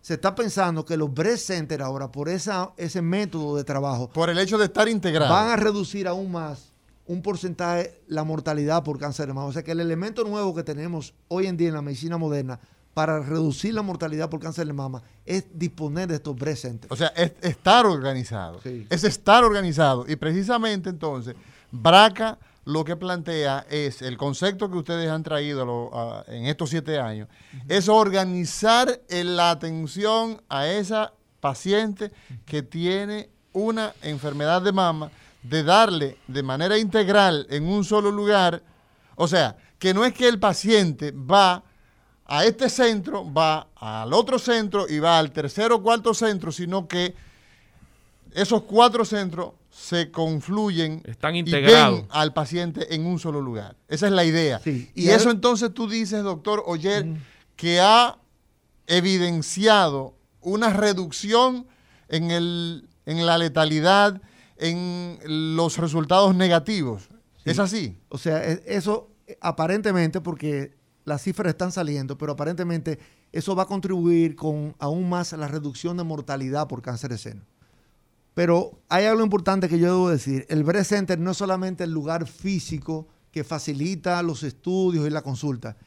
se está pensando que los breast centers ahora, por esa, ese método de trabajo, Por el hecho de estar integrado. van a reducir aún más un porcentaje la mortalidad por cáncer de mama. O sea que el elemento nuevo que tenemos hoy en día en la medicina moderna para reducir la mortalidad por cáncer de mama es disponer de estos breast centers. O sea, es estar organizado. Sí. Es estar organizado. Y precisamente entonces, Braca lo que plantea es el concepto que ustedes han traído a lo- a- en estos siete años, es organizar en la atención a esa paciente que tiene una enfermedad de mama, de darle de manera integral en un solo lugar. O sea, que no es que el paciente va a este centro, va al otro centro y va al tercer o cuarto centro, sino que esos cuatro centros se confluyen Están y integrados. ven al paciente en un solo lugar. Esa es la idea. Sí. Y, Y eso entonces tú dices, doctor Oyer, que ha evidenciado una reducción en, el, en la letalidad, en los resultados negativos. ¿Es así? O sea, e- eso aparentemente, porque las cifras están saliendo, pero aparentemente eso va a contribuir con aún más la reducción de mortalidad por cáncer de seno. Pero hay algo importante que yo debo decir. El Breast Center no es solamente el lugar físico que facilita los estudios y la consulta,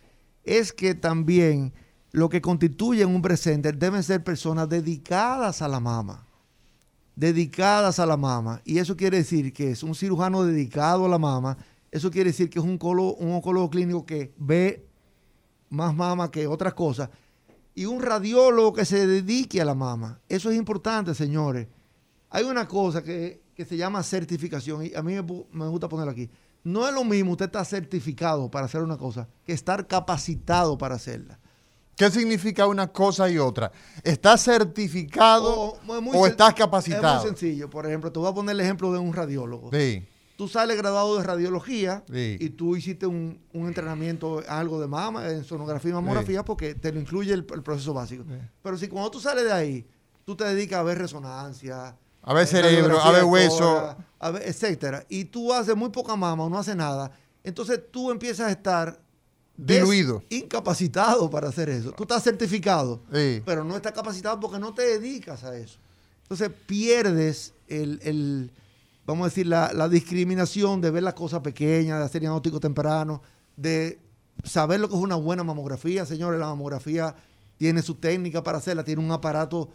es que también lo que constituye un Breast Center deben ser personas dedicadas a la mama. Dedicadas a la mama. Y eso quiere decir que es un cirujano dedicado a la mama. Eso quiere decir que es un, un oncólogo clínico que ve más mama que otras cosas. Y un radiólogo que se dedique a la mama. Eso es importante, señores. Hay una cosa que, se llama certificación y a mí me, gusta ponerlo aquí. No es lo mismo usted estar certificado para hacer una cosa que estar capacitado para hacerla. ¿Qué significa una cosa y otra? ¿Estás certificado o, estás capacitado? Es muy sencillo. Por ejemplo, te voy a poner el ejemplo de un radiólogo. Sí. Tú sales graduado de radiología y tú hiciste un, entrenamiento, algo de mama, en sonografía y mamografía, porque te lo incluye el, proceso básico. Pero si cuando tú sales de ahí, tú te dedicas a ver resonancia, a ver cerebro, a ver hueso. A ver, etcétera. Y tú haces muy poca mama o no haces nada. Entonces tú empiezas a estar diluido. Incapacitado para hacer eso. Tú estás certificado, pero no estás capacitado porque no te dedicas a eso. Entonces pierdes el, vamos a decir, la, discriminación de ver las cosas pequeñas, de hacer diagnóstico temprano, de saber lo que es una buena mamografía. Señores, la mamografía tiene su técnica para hacerla, tiene un aparato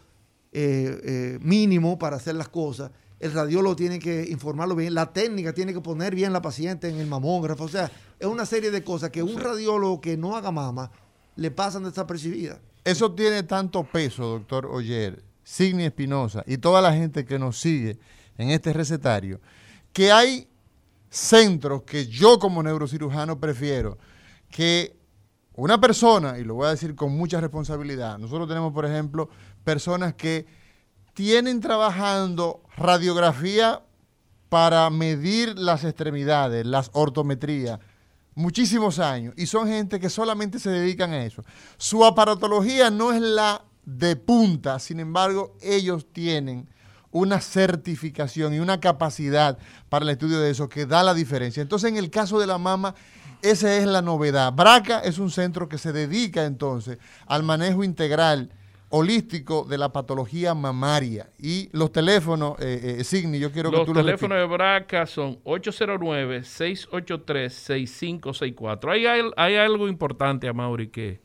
eh, eh, mínimo para hacer las cosas. El radiólogo tiene que informarlo bien, la técnica tiene que poner bien la paciente en el mamógrafo. O sea, es una serie de cosas que un radiólogo que no haga mama le pasan desapercibidas. Eso tiene tanto peso, doctor Oyer, Signi Espinosa y toda la gente que nos sigue en este recetario, que hay centros que yo como neurocirujano prefiero que una persona, y lo voy a decir con mucha responsabilidad, nosotros tenemos, por ejemplo, personas que tienen trabajando radiografía para medir las extremidades, las ortometrías, muchísimos años, y son gente que solamente se dedican a eso. Su aparatología no es la de punta, sin embargo, ellos tienen una certificación y una capacidad para el estudio de eso que da la diferencia. Entonces, en el caso de la mama, esa es la novedad. Braca es un centro que se dedica entonces al manejo integral holístico de la patología mamaria. Y los teléfonos, eh, eh Signi, yo quiero que tú los teléfonos de Braca son 809-683-6564. Hay, hay algo importante, a Mauri, que,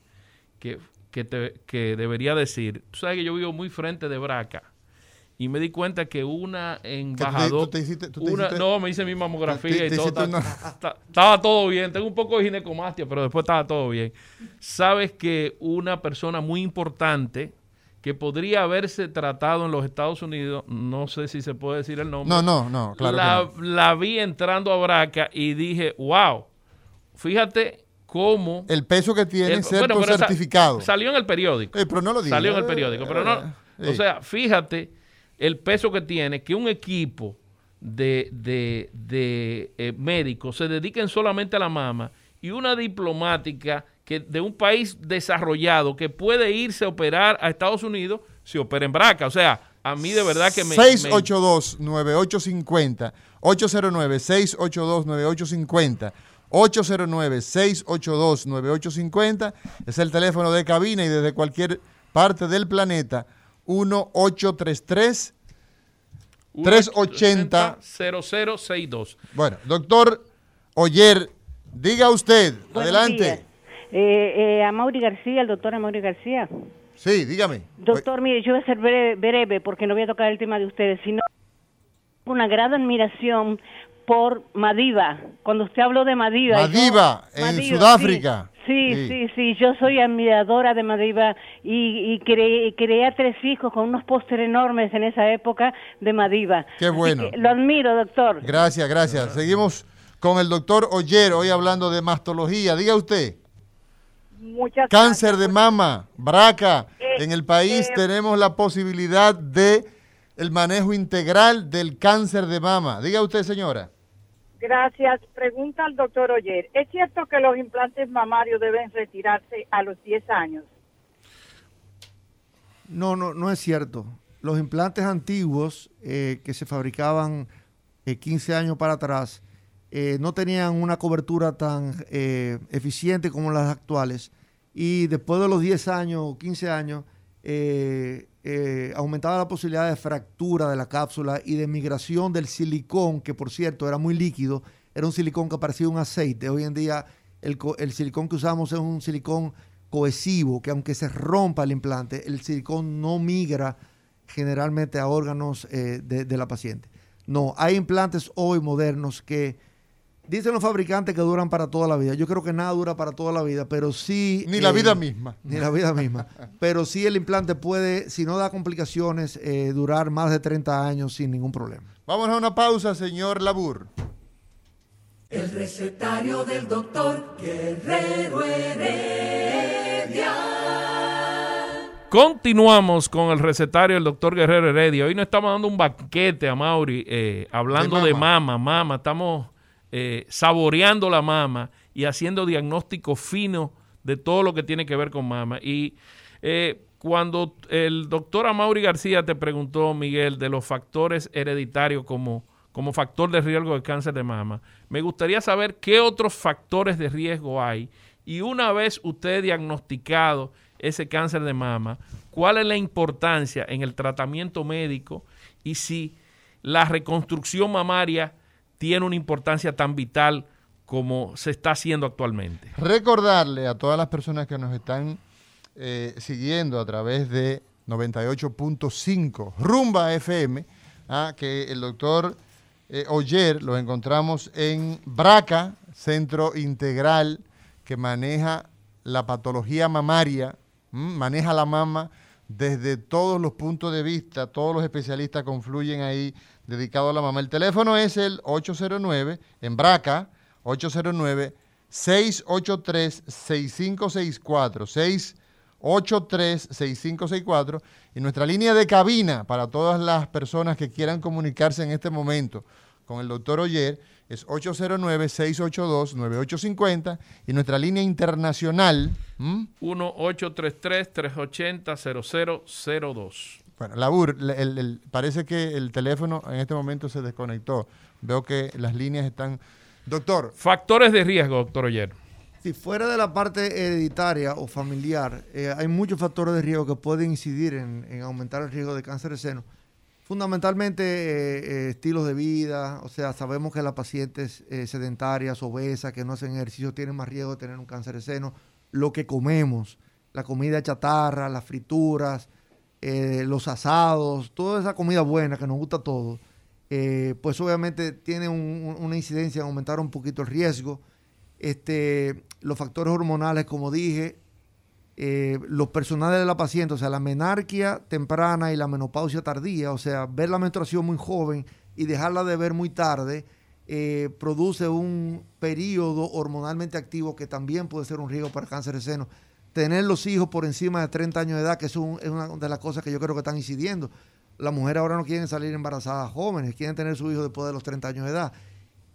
que, que, te, que debería decir. Tú sabes que yo vivo muy frente de Braca y me di cuenta que una embajadora. no, me hice mi mamografía y todo. *laughs* estaba todo bien. Tengo un poco de ginecomastia, pero después estaba todo bien. Sabes que una persona muy importante que podría haberse tratado en los Estados Unidos, no sé si se puede decir el nombre. No, no, no, claro. La, la vi entrando a Braca y dije, wow, fíjate cómo. El peso que tiene ser certificado. salió en el periódico. Eh, pero no lo Salió en el periódico, pero no. Eh, o sea, fíjate el peso que tiene que un equipo de, eh, médicos se dediquen solamente a la mama y una diplomática que de un país desarrollado que puede irse a operar a Estados Unidos se opera en Braca. O sea, a mí de verdad que me... 682-9850, 809-682-9850. 809-682-9850 es el teléfono de cabina y desde cualquier parte del planeta 1833 380 0062. Bueno, doctor Oyer, diga usted, adelante. Eh, eh, a Mauri García, el doctor Mauri García. Sí, dígame. Doctor, mire, yo voy a ser breve, breve, porque no voy a tocar el tema de ustedes, sino una gran admiración por Madiva. Cuando usted habló de Madiva. Madiva, en Sudáfrica. Sí, sí, sí, yo soy admiradora de Madiva y, y creé, tres hijos con unos pósteres enormes en esa época de Madiva. Qué bueno. lo admiro, doctor. Gracias, gracias. Seguimos con el doctor Oyer, hoy hablando de mastología. Diga usted. Muchas Cáncer de mama, braca. Eh, en el país eh, tenemos la posibilidad de el manejo integral del cáncer de mama. Diga usted, señora. Gracias. Pregunta al doctor Oyer. ¿Es cierto que los implantes mamarios deben retirarse a los 10 años? No, no, no es cierto. Los implantes antiguos eh, que se fabricaban 15 eh, años para atrás eh, no tenían una cobertura tan eh, eficiente como las actuales. Y después de los 10 años o 15 años, eh, eh, aumentaba la posibilidad de fractura de la cápsula y de migración del silicón, que por cierto era muy líquido, era un silicón que parecía un aceite. Hoy en día el, el silicón que usamos es un silicón cohesivo, que aunque se rompa el implante, el silicón no migra generalmente a órganos eh, de la paciente. No, hay implantes hoy modernos que dicen los fabricantes que duran para toda la vida. Yo creo que nada dura para toda la vida, pero sí... Ni la eh, vida misma. Ni la vida misma. *laughs* Pero sí el implante puede, si no da complicaciones, eh, durar más de 30 años sin ningún problema. Vámonos a una pausa, señor Labur. El recetario del doctor Guerrero Heredia. Continuamos con el recetario del doctor Guerrero Heredia. Hoy nos estamos dando un banquete a Mauri, eh, hablando De mama, mama. Estamos eh, saboreando la mama y haciendo diagnóstico fino de todo lo que tiene que ver con mama. Y eh, cuando el doctor Amaury García te preguntó, Miguel, de los factores hereditarios como, como factor de riesgo de cáncer de mama, me gustaría saber qué otros factores de riesgo hay. Y una vez usted diagnosticado ese cáncer de mama, cuál es la importancia en el tratamiento médico y si la reconstrucción mamaria tiene una importancia tan vital como se está haciendo actualmente. Recordarle a todas las personas que nos están eh, siguiendo a través de 98.5 Rumba FM, ah, que el doctor eh, Oyer lo encontramos en Braca, Centro Integral que maneja la patología mamaria, ¿m? maneja la mama desde todos los puntos de vista, todos los especialistas confluyen ahí dedicado a la mama. El teléfono es el 809 en Braca, 809 683 6564 683 6564 y nuestra línea de cabina para todas las personas que quieran comunicarse en este momento con el doctor Oyer es 809-682-9850 y nuestra línea internacional, ¿m? 1-833-380-0002. Bueno, Labur, el- el- el- parece que el teléfono en este momento se desconectó. Veo que las líneas están... Doctor, Factores de riesgo, doctor Oyer. Si fuera de la parte hereditaria o familiar, eh, hay muchos factores de riesgo que pueden incidir en, en aumentar el riesgo de cáncer de seno. Fundamentalmente eh, eh, estilos de vida, o sea, sabemos que las pacientes eh, sedentarias, obesas, que no hacen ejercicio, tienen más riesgo de tener un cáncer de seno. Lo que comemos, la comida chatarra, las frituras, eh, los asados, toda esa comida buena que nos gusta a todos, eh, pues obviamente tiene un- un- una incidencia en aumentar un poquito el riesgo. Este, los factores hormonales, como dije, eh, los personales de la paciente, o sea, la menarquia temprana y la menopausia tardía, o sea, ver la menstruación muy joven y dejarla de ver muy tarde, produce un periodo hormonalmente activo que también puede ser un riesgo para cáncer de seno. Tener los hijos por encima de 30 años de edad, que es, un- es una de las cosas que yo creo que están incidiendo. Las mujeres ahora no quieren salir embarazadas jóvenes, quieren tener su hijo después de los 30 años de edad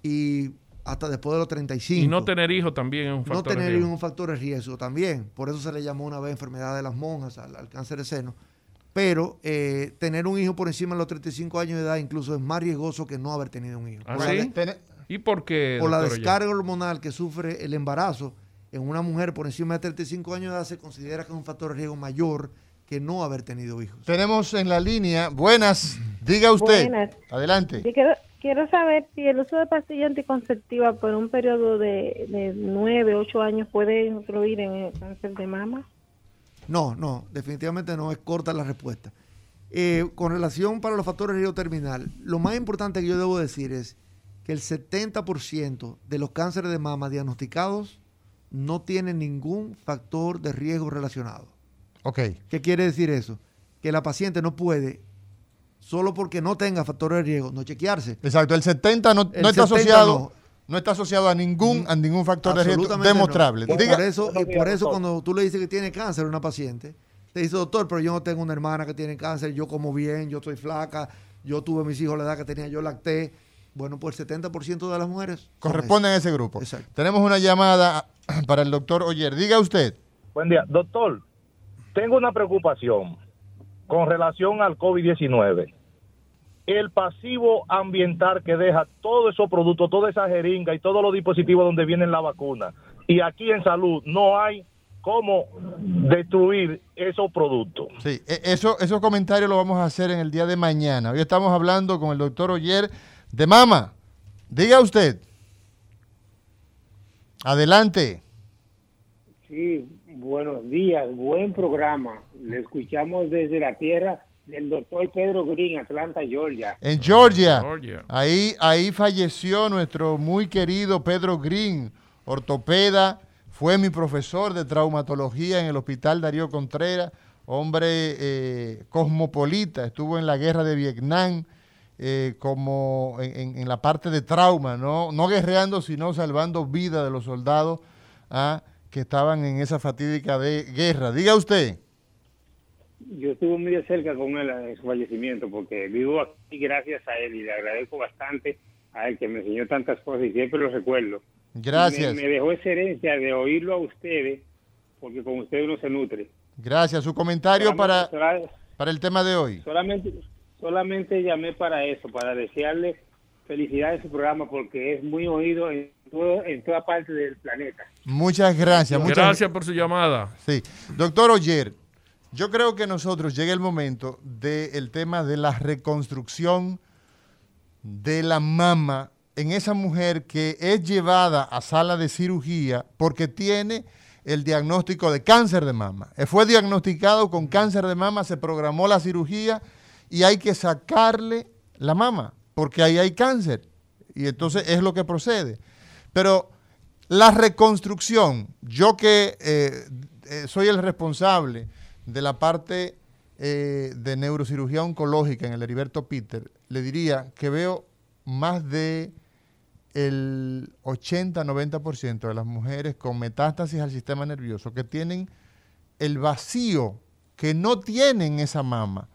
y hasta después de los 35. Y no tener hijos también es un No factor de tener hijos es un factor de riesgo también. Por eso se le llamó una vez enfermedad de las monjas al, al cáncer de seno. Pero eh, tener un hijo por encima de los 35 años de edad incluso es más riesgoso que no haber tenido un hijo. ¿Ah, por, sí? la, ¿Y por qué? por la descarga hormonal que sufre el embarazo en una mujer por encima de 35 años de edad se considera que es un factor de riesgo mayor que no haber tenido hijos. tenemos en la línea, buenas, diga usted. Buenas. Adelante. Yo quiero, quiero saber si el uso de pastilla anticonceptiva por un periodo de, de 9, 8 años puede influir en el cáncer de mama. No, no, definitivamente no, es corta la respuesta. Eh, con relación para los factores de riesgo terminal, lo más importante que yo debo decir es que el 70% de los cánceres de mama diagnosticados no tienen ningún factor de riesgo relacionado. Ok. ¿Qué quiere decir eso? Que la paciente no puede, solo porque no tenga factores de riesgo, no chequearse. Exacto, el 70 no, El no está 70 asociado, no. no. está asociado a ningún, a ningún factor de riesgo no. demostrable. Y Diga, por eso, y por eso cuando tú le dices que tiene cáncer a una paciente, te dice, doctor, pero yo no tengo una hermana que tiene cáncer, yo como bien, yo estoy flaca, yo tuve mis hijos a la edad que tenía, yo lacté. Bueno, pues el 70% de las mujeres corresponden a ese grupo. Exacto. Tenemos una llamada *clears throat* para el doctor Oyer. Diga usted. Buen día. Doctor, tengo una preocupación con relación al COVID-19. el pasivo ambiental que deja todos esos productos, toda esa jeringa y todos los dispositivos donde vienen la vacuna. Y aquí en salud no hay cómo destruir esos productos. Sí, e- eso, esos comentarios los vamos a hacer en el día de mañana. Hoy estamos hablando con el doctor Oyer de Mama. Diga usted. Adelante. Sí, buenos días, buen programa. Le escuchamos desde la tierra del doctor Pedro Green, Atlanta, Georgia. En Georgia. Ahí, ahí falleció nuestro muy querido Pedro Green, ortopeda. Fue mi profesor de traumatología en el Hospital Darío Contreras, hombre eh, cosmopolita. Estuvo en la guerra de Vietnam eh, como en, la parte de trauma, ¿no? no guerreando, sino salvando vida de los soldados ah, que estaban en esa fatídica de guerra. Diga usted. Yo estuve muy de cerca con él en su fallecimiento porque vivo aquí gracias a él y le agradezco bastante a él que me enseñó tantas cosas y siempre lo recuerdo. Gracias. Me, me dejó esa herencia de oírlo a ustedes porque con ustedes uno se nutre. Gracias. Su comentario para, para el tema de hoy. Solamente, solamente llamé para eso, para desearle felicidades a su programa porque es muy oído en, todo, en toda parte del planeta. Muchas gracias. Muchas Gracias por su llamada. Sí. Doctor Oyer, yo creo que nosotros llega el momento del tema de la reconstrucción de la mama en esa mujer que es llevada a sala de cirugía porque tiene el diagnóstico de cáncer de mama. Eh, Fue diagnosticado con cáncer de mama, se programó la cirugía y hay que sacarle la mama porque ahí hay cáncer. Y entonces es lo que procede. Pero la reconstrucción, yo que eh, eh, soy el responsable de la parte eh, de neurocirugía oncológica en el Heriberto Peter, le diría que veo más de el 80-90% de las mujeres con metástasis al sistema nervioso que tienen el vacío, que no tienen esa mama.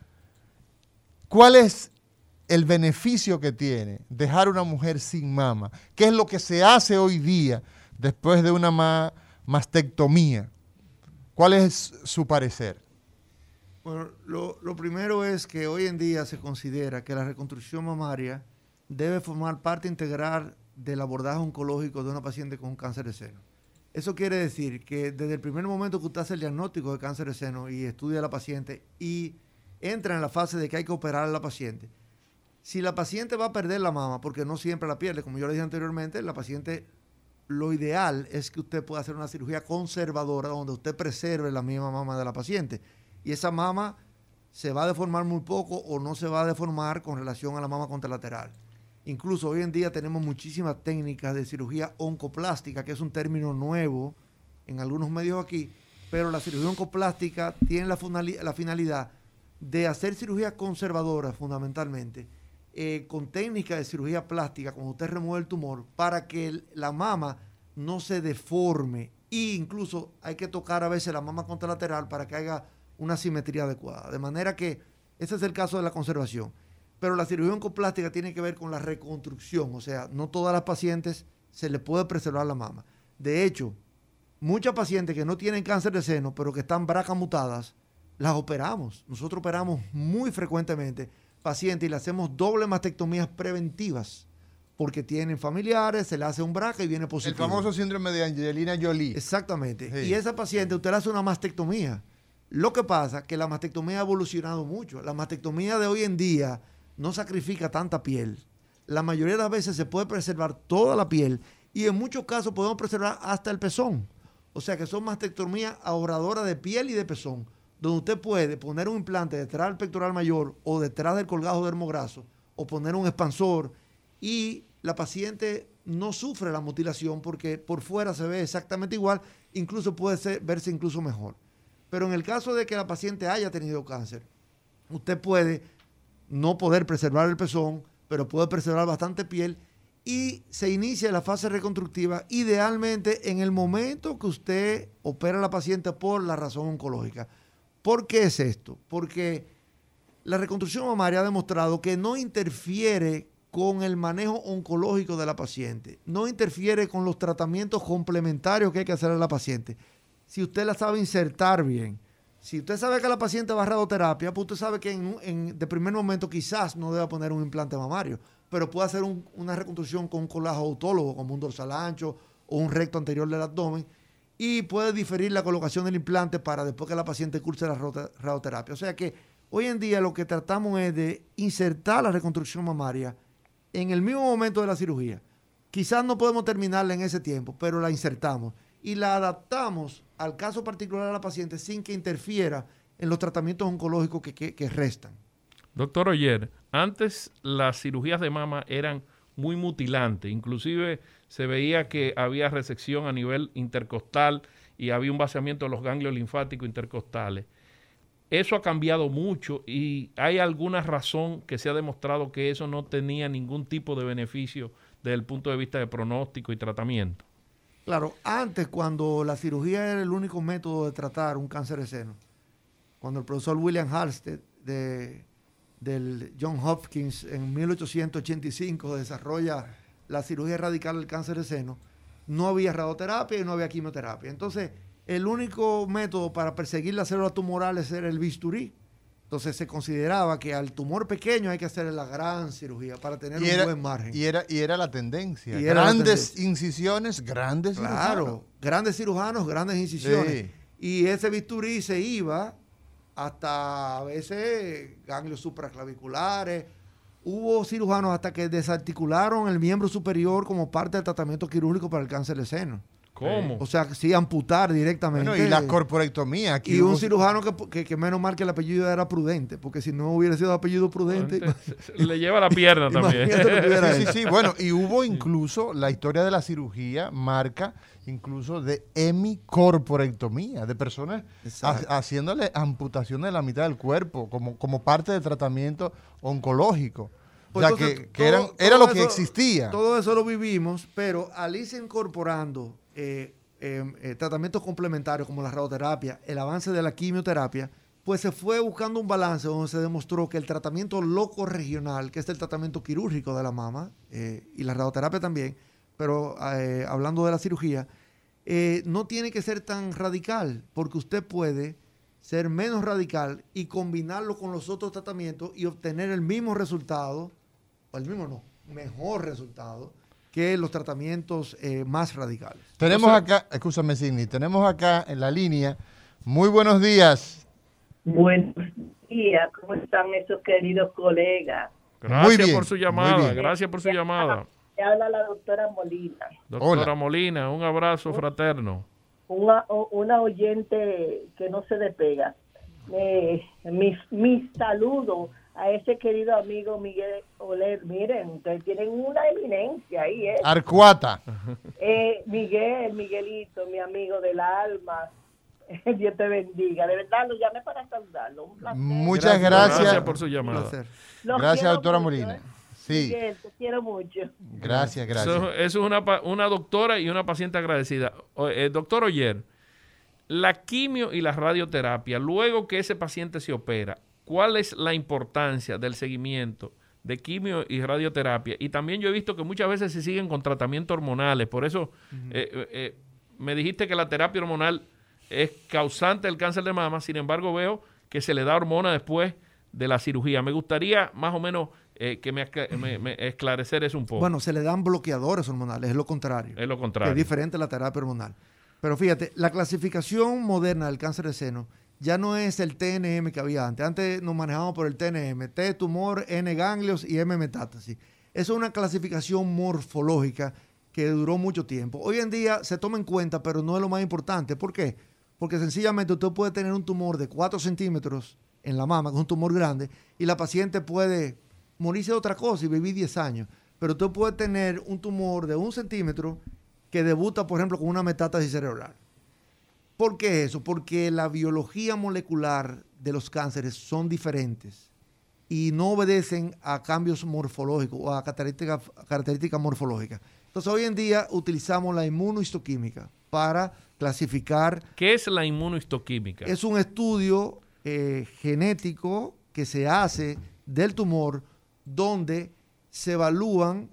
¿Cuál es el beneficio que tiene dejar una mujer sin mama? ¿Qué es lo que se hace hoy día después de una ma- mastectomía? ¿Cuál es su parecer? Bueno, lo, lo primero es que hoy en día se considera que la reconstrucción mamaria debe formar parte integral del abordaje oncológico de una paciente con cáncer de seno. Eso quiere decir que desde el primer momento que usted hace el diagnóstico de cáncer de seno y estudia a la paciente y entra en la fase de que hay que operar a la paciente, si la paciente va a perder la mama, porque no siempre la pierde, como yo le dije anteriormente, la paciente, lo ideal es que usted pueda hacer una cirugía conservadora donde usted preserve la misma mama de la paciente. Y esa mama se va a deformar muy poco o no se va a deformar con relación a la mama contralateral. Incluso hoy en día tenemos muchísimas técnicas de cirugía oncoplástica, que es un término nuevo en algunos medios aquí, pero la cirugía oncoplástica tiene la, la finalidad de hacer cirugía conservadora fundamentalmente, eh, con técnicas de cirugía plástica, cuando usted remueve el tumor, para que la mama no se deforme. E incluso hay que tocar a veces la mama contralateral para que haya una simetría adecuada. De manera que ese es el caso de la conservación. Pero la cirugía oncoplástica tiene que ver con la reconstrucción, o sea, no todas las pacientes se le puede preservar la mama. De hecho, muchas pacientes que no tienen cáncer de seno, pero que están BRCA mutadas, las operamos. Nosotros operamos muy frecuentemente pacientes y le hacemos doble mastectomías preventivas porque tienen familiares, se le hace un BRCA y viene El positivo. famoso síndrome de Angelina Jolie. Exactamente. Sí. Y esa paciente, usted le hace una mastectomía. Lo que pasa es que la mastectomía ha evolucionado mucho. La mastectomía de hoy en día no sacrifica tanta piel. La mayoría de las veces se puede preservar toda la piel y en muchos casos podemos preservar hasta el pezón. O sea que son mastectomías ahorradoras de piel y de pezón, donde usted puede poner un implante detrás del pectoral mayor o detrás del colgado dermograso o poner un expansor y la paciente no sufre la mutilación porque por fuera se ve exactamente igual, incluso puede ser- verse incluso mejor. Pero en el caso de que la paciente haya tenido cáncer, usted puede no poder preservar el pezón, pero puede preservar bastante piel y se inicia la fase reconstructiva idealmente en el momento que usted opera a la paciente por la razón oncológica. ¿Por qué es esto? Porque la reconstrucción mamaria ha demostrado que no interfiere con el manejo oncológico de la paciente, no interfiere con los tratamientos complementarios que hay que hacer a la paciente. Si usted la sabe insertar bien, Si usted sabe que la paciente va a radioterapia, pues usted sabe que en, en- de primer momento quizás no deba poner un implante mamario, pero puede hacer un- una reconstrucción con un colágeno autólogo, como un dorsal ancho o un recto anterior del abdomen, y puede diferir la colocación del implante para después que la paciente curse la radioterapia. O sea que hoy en día lo que tratamos es de insertar la reconstrucción mamaria en el mismo momento de la cirugía. Quizás no podemos terminarla en ese tiempo, pero la insertamos y la adaptamos al caso particular de la paciente sin que interfiera en los tratamientos oncológicos que, que- que restan. Doctor Oyer, antes las cirugías de mama eran muy mutilantes, inclusive se veía que había resección a nivel intercostal y había un vaciamiento de los ganglios linfáticos intercostales. Eso ha cambiado mucho y hay alguna razón que se ha demostrado que eso no tenía ningún tipo de beneficio desde el punto de vista de pronóstico y tratamiento. Claro, antes cuando la cirugía era el único método de tratar un cáncer de seno, cuando el profesor William Halsted de, del John Hopkins en 1885 desarrolla la cirugía radical del cáncer de seno, no había radioterapia y no había quimioterapia. Entonces, el único método para perseguir las células tumorales era el bisturí. Entonces se consideraba que al tumor pequeño hay que hacer la gran cirugía para tener Y un era, buen margen. y, era, y era la tendencia. Y la grandes tendencia. incisiones, grandes Claro, cirujanos. grandes cirujanos, grandes incisiones. Sí. Y ese bisturí se iba hasta a veces ganglios supraclaviculares. Hubo cirujanos hasta que desarticularon el miembro superior como parte del tratamiento quirúrgico para el cáncer de seno. ¿Cómo? O sea, sí, amputar directamente. Bueno, y la corporectomía. Aquí Y un cirujano que, que- que menos mal que el apellido era prudente, porque si no hubiera sido apellido prudente. Le lleva la pierna *laughs* también. Sí, sí, sí, bueno, y hubo incluso, la historia de la cirugía marca incluso de hemicorporectomía, de personas ha- haciéndole amputación de la mitad del cuerpo como, como parte del tratamiento oncológico. Pues o sea, entonces, que, que todo- eran, era lo que eso- existía. Todo eso lo vivimos, pero al irse incorporando eh, eh, eh, tratamientos complementarios como la radioterapia, el avance de la quimioterapia, pues se fue buscando un balance donde se demostró que el tratamiento loco regional, que es el tratamiento quirúrgico de la mama, eh, y la radioterapia también, pero eh, hablando de la cirugía, eh, no tiene que ser tan radical, porque usted puede ser menos radical y combinarlo con los otros tratamientos y obtener el mismo resultado, o el mismo no, mejor resultado que los tratamientos eh, más radicales. Tenemos acá, escúchame Sidney, tenemos acá en la línea, muy buenos días. Buenos días, ¿cómo están esos queridos colegas? Gracias bien, por su llamada, gracias por su llamada. Te habla la doctora Molina, Doctora Hola. Molina, un abrazo fraterno. una oyente que no se despega. Eh, mis, mis saludos a ese querido amigo Miguel Oler. Miren, ustedes tienen una eminencia ahí, ¿eh? Arcuata. Eh, Miguel, Miguelito, mi amigo del alma. *laughs* Dios te bendiga. De verdad, lo llamé para saludarlo. Un placer. Muchas gracias. Gracias por su Un llamada. Gracias, doctora mucho, Molina. ¿eh? Sí, Miguel, te quiero mucho. gracias, gracias. Eso, eso es una, pa- una doctora y una paciente agradecida. O- eh, doctor Oyer, la quimio y la radioterapia, luego que ese paciente se opera, ¿cuál es la importancia del seguimiento de quimio y radioterapia? Y también yo he visto que muchas veces se siguen con tratamientos hormonales, por eso eh, eh, eh, me dijiste que la terapia hormonal es causante del cáncer de mama, sin embargo veo que se le da hormona después de la cirugía. Me gustaría más o menos eh, que me, me- me esclarecer eso un poco. Bueno, se le dan bloqueadores hormonales, es lo contrario. es lo contrario. es diferente a la terapia hormonal. Pero fíjate, la clasificación moderna del cáncer de seno ya no es el TNM que había antes. Antes nos manejábamos por el TNM, T tumor, N ganglios y M metástasis. Es una clasificación morfológica que duró mucho tiempo. Hoy en día se toma en cuenta, pero no es lo más importante. ¿Por qué? Porque sencillamente usted puede tener un tumor de 4 centímetros en la mama, que es un tumor grande, y la paciente puede morirse de otra cosa y vivir 10 años. Pero usted puede tener un tumor de un centímetro que debuta, por ejemplo, con una metástasis cerebral. ¿Por qué eso? Porque la biología molecular de los cánceres son diferentes y no obedecen a cambios morfológicos o a características, morfológicas. Entonces, hoy en día utilizamos la inmunohistoquímica para clasificar ¿Qué es la inmunohistoquímica? es un estudio eh, genético que se hace del tumor donde se evalúan,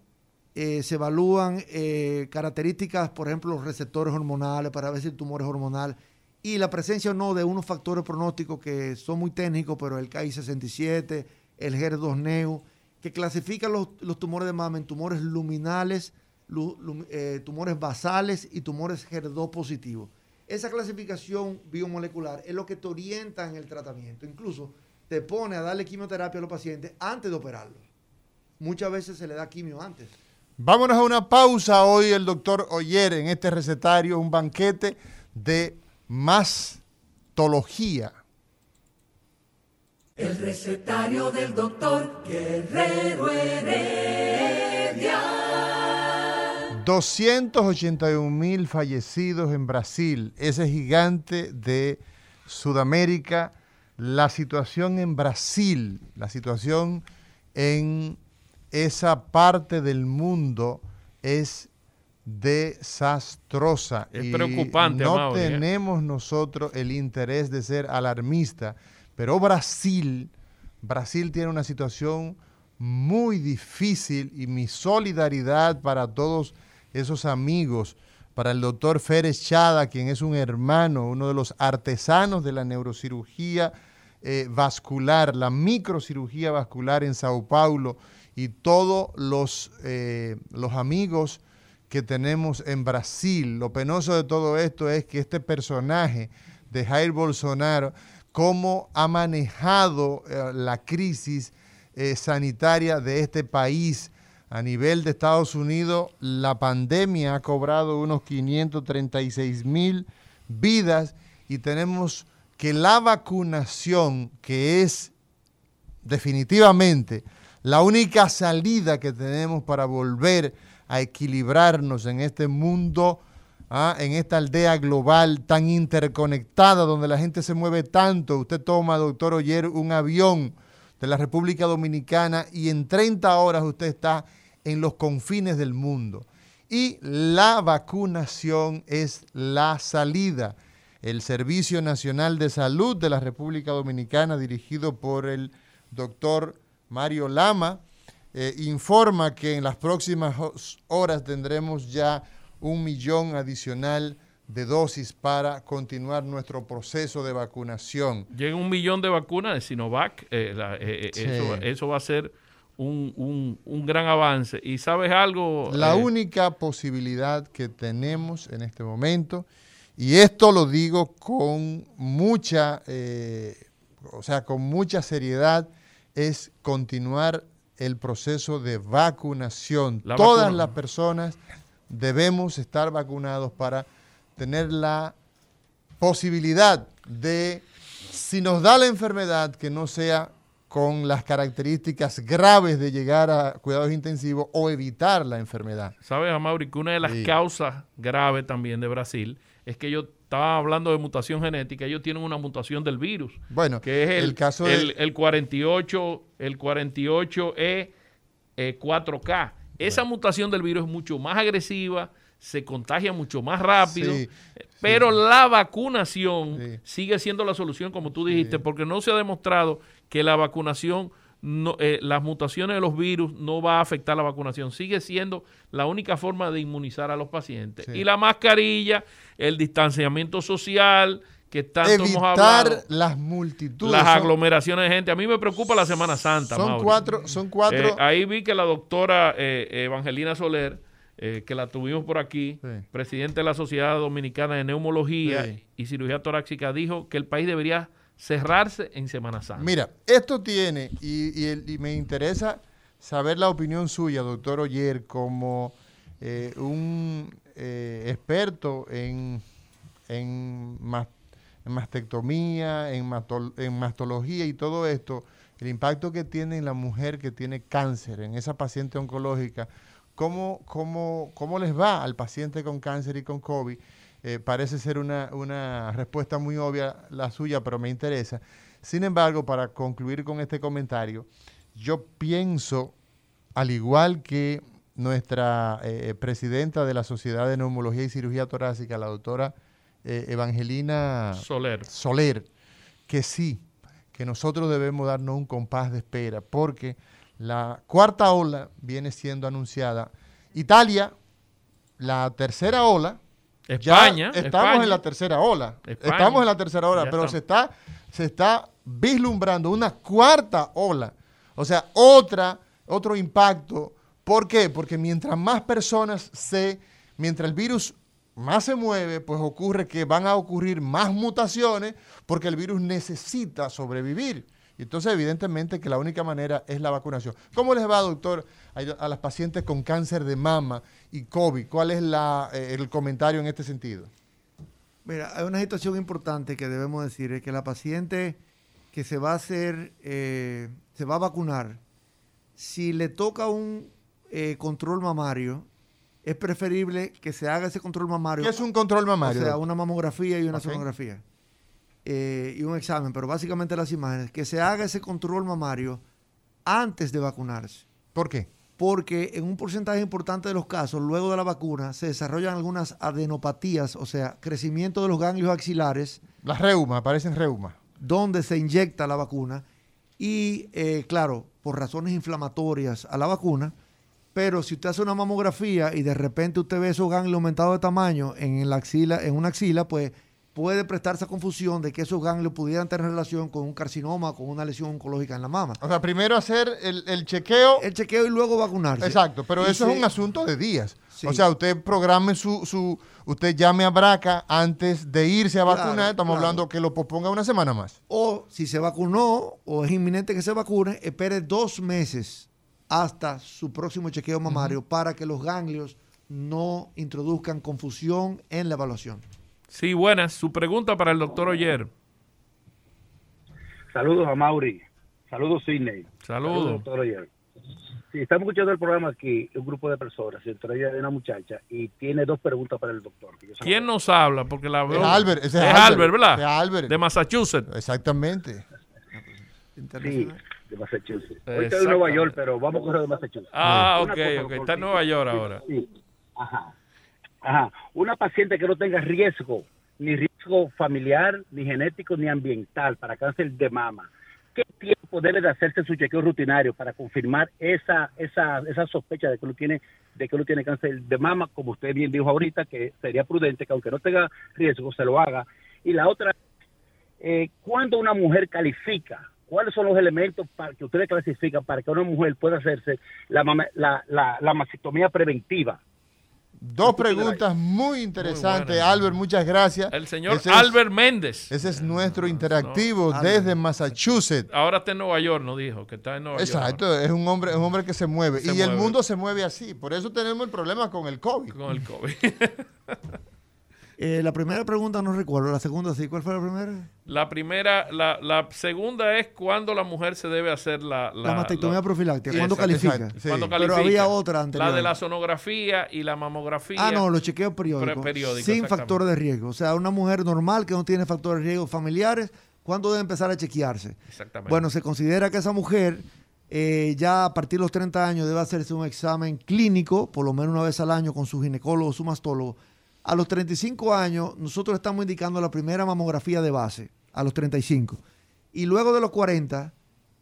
eh, se evalúan eh, características, por ejemplo, los receptores hormonales para ver si el tumor es hormonal y la presencia o no de unos factores pronósticos que son muy técnicos, pero el KI67, el HER2-NEU, que clasifican los, los tumores de mama en tumores luminales, lu- lum- eh, tumores basales y tumores HER2 positivos. Esa clasificación biomolecular es lo que te orienta en el tratamiento. Incluso te pone a darle quimioterapia a los pacientes antes de operarlos. Muchas veces se le da quimio antes. Vámonos a una pausa. Hoy el doctor Oyer en este recetario, un banquete de mastología. El recetario del doctor Guerrero Heredia. 281 mil fallecidos en Brasil, ese gigante de Sudamérica. La situación en Brasil, la situación en esa parte del mundo es desastrosa. Es Y preocupante, No ¿eh? tenemos nosotros el interés de ser alarmista, pero Brasil, Brasil tiene una situación muy difícil y mi solidaridad para todos esos amigos, para el doctor Férez Chada, quien es un hermano, uno de los artesanos de la neurocirugía eh, vascular, la microcirugía vascular en Sao Paulo y todos los, eh, los amigos que tenemos en Brasil. Lo penoso de todo esto es que este personaje de Jair Bolsonaro, cómo ha manejado eh, la crisis eh, sanitaria de este país. A nivel de Estados Unidos, la pandemia ha cobrado unos 536 mil vidas y tenemos que la vacunación, que es definitivamente la única salida que tenemos para volver a equilibrarnos en este mundo, ah, en esta aldea global tan interconectada, donde la gente se mueve tanto. Usted toma, doctor Oyer, un avión de la República Dominicana y en 30 horas usted está en los confines del mundo. Y la vacunación es la salida. El Servicio Nacional de Salud de la República Dominicana, dirigido por el doctor Mario Lama, eh, informa que en las próximas horas tendremos ya un millón adicional de dosis para continuar nuestro proceso de vacunación. Llega un millón de vacunas de Sinovac. eh, la- eh, Sí. eso, eso va a ser un, un- un gran avance. ¿Y sabes algo? La única posibilidad que tenemos en este momento, y esto lo digo con mucha, o sea, con mucha seriedad, es continuar el proceso de vacunación. La Todas vacuna. las personas debemos estar vacunados para tener la posibilidad de, si nos da la enfermedad, que no sea con las características graves de llegar a cuidados intensivos o evitar la enfermedad. ¿Sabes, Amaury, que una de las Sí. causas graves también de Brasil es que ellos estaban hablando de mutación genética, ellos tienen una mutación del virus. Bueno, que es el, el caso de- el, el 48, el 48E eh, 4K. Esa mutación del virus es mucho más agresiva, se contagia mucho más rápido, Sí, pero la vacunación sigue siendo la solución, como tú dijiste, porque no se ha demostrado que la vacunación, no, eh, las mutaciones de los virus no va a afectar la vacunación. Sigue siendo la única forma de inmunizar a los pacientes. Sí. Y la mascarilla, el distanciamiento social, que tanto hemos Evitar hablado. las multitudes. Las Son- aglomeraciones de gente. A mí me preocupa la Semana Santa. Son Mauri. cuatro- son cuatro- Eh, ahí vi que la doctora eh, Evangelina Soler, eh, que la tuvimos por aquí, presidente de la Sociedad Dominicana de Neumología Sí. y Cirugía Torácica, dijo que el país debería cerrarse en Semana Santa. Mira, esto tiene, y, me interesa saber la opinión suya, doctor Oyer, como eh, un eh, experto en, en, en mastectomía, en, en mastología y todo esto, el impacto que tiene en la mujer que tiene cáncer, en esa paciente oncológica, ¿cómo, cómo, cómo les va al paciente con cáncer y con COVID? Eh, parece ser una, una respuesta muy obvia la suya, pero me interesa. Sin embargo, para concluir con este comentario, yo pienso, al igual que nuestra eh, presidenta de la Sociedad de Neumología y Cirugía Torácica, la doctora eh, Evangelina Soler. Soler, que sí, que nosotros debemos darnos un compás de espera, porque la cuarta ola viene siendo anunciada. Italia, la tercera ola, España, Ya estamos España. en la tercera ola. España. Estamos en la tercera ola, Ya pero estamos. se está, se está vislumbrando una cuarta ola. O sea, otra, otro impacto. ¿Por qué? Porque mientras más personas se, mientras el virus más se mueve, pues ocurre que van a ocurrir más mutaciones porque el virus necesita sobrevivir. Y entonces, evidentemente, que la única manera es la vacunación. ¿Cómo les va, doctor, a, a las pacientes con cáncer de mama y COVID? ¿Cuál es la, eh, el comentario en este sentido? Mira, hay una situación importante que debemos decir, es que la paciente que se va a hacer, eh, se va a vacunar, si le toca un eh, control mamario, es preferible que se haga ese control mamario. ¿Qué es un control mamario, O sea, una mamografía y una Ok. sonografía. Eh, y un examen, pero básicamente las imágenes, que se haga ese control mamario antes de vacunarse. ¿Por qué? Porque en un porcentaje importante de los casos, luego de la vacuna, se desarrollan algunas adenopatías, o sea, crecimiento de los ganglios axilares. Las reumas, aparecen reumas. Donde se inyecta la vacuna. Y, eh, claro, por razones inflamatorias a la vacuna. Pero si usted hace una mamografía y de repente usted ve esos ganglios aumentados de tamaño en, la axila, en una axila, pues puede prestarse a confusión de que esos ganglios pudieran tener relación con un carcinoma, con una lesión oncológica en la mama. O sea, primero hacer el, el chequeo. El chequeo y luego vacunarse. Exacto, pero Y eso se- es un asunto de días. Sí. O sea, usted programe su, su, usted llame a Braca antes de irse a Claro, vacunar. Estamos claro. hablando que lo posponga una semana más. O si se vacunó o es inminente que se vacune, espere dos meses hasta su próximo chequeo mamario para que los ganglios no introduzcan confusión en la evaluación. Sí, buenas. Su pregunta para el doctor Oyer. Saludos a Mauri. Saludos, Sidney. Saludos. doctor Oyer. Sí, estamos escuchando el programa aquí, un grupo de personas, entre ellas de una muchacha, y tiene dos preguntas para el doctor. ¿Quién nos habla? Porque la veo. Es Albert, ese es es Albert, Albert, ¿verdad? es Albert. De Massachusetts. Exactamente. Sí, de Massachusetts. Hoy estoy en. Nueva York, pero vamos a coger de Massachusetts. Ah, ok, cosa, ok. Está en Nueva York sí, ahora. sí. Ajá. Ajá. Una paciente que no tenga riesgo, ni riesgo familiar, ni genético, ni ambiental para cáncer de mama. ¿Qué tiempo debe de hacerse su chequeo rutinario para confirmar esa, esa, esa sospecha de que uno tiene, de que uno tiene cáncer de mama, como usted bien dijo ahorita, que sería prudente que aunque no tenga riesgo, se lo haga? Y la otra, eh, ¿cuándo una mujer califica? ¿Cuáles son los elementos para que ustedes clasifican para que una mujer pueda hacerse la, la, la, la preventiva? Dos preguntas muy interesantes. Albert, muchas gracias. El señor Ese es- Albert Méndez. Ese es nuestro interactivo no, desde Massachusetts. Ahora está en Nueva York, nos dijo, que está en Nueva York. Exacto, es un hombre, es un hombre que se mueve. Se y el mundo se mueve así. Por eso tenemos el problema con el COVID. Con el COVID. *laughs* Eh, la primera pregunta no recuerdo, la segunda sí. ¿Cuál fue la primera? La primera, la, la segunda es cuándo la mujer se debe hacer la... La mastectomía profiláctica, ¿cuándo califica? Sí. ¿Cuándo Pero califica? había otra anterior. La de la sonografía y la mamografía. Ah, no, los chequeos periódicos. Sin factores de riesgo. O sea, una mujer normal que no tiene factores de riesgo familiares, ¿cuándo debe empezar a chequearse? Exactamente. Bueno, se considera que esa mujer eh, ya a partir de los 30 años debe hacerse un examen clínico, por lo menos una vez al año, con su ginecólogo o su mastólogo. A los 35 años, nosotros estamos indicando la primera mamografía de base, a los 35. Y luego de los 40,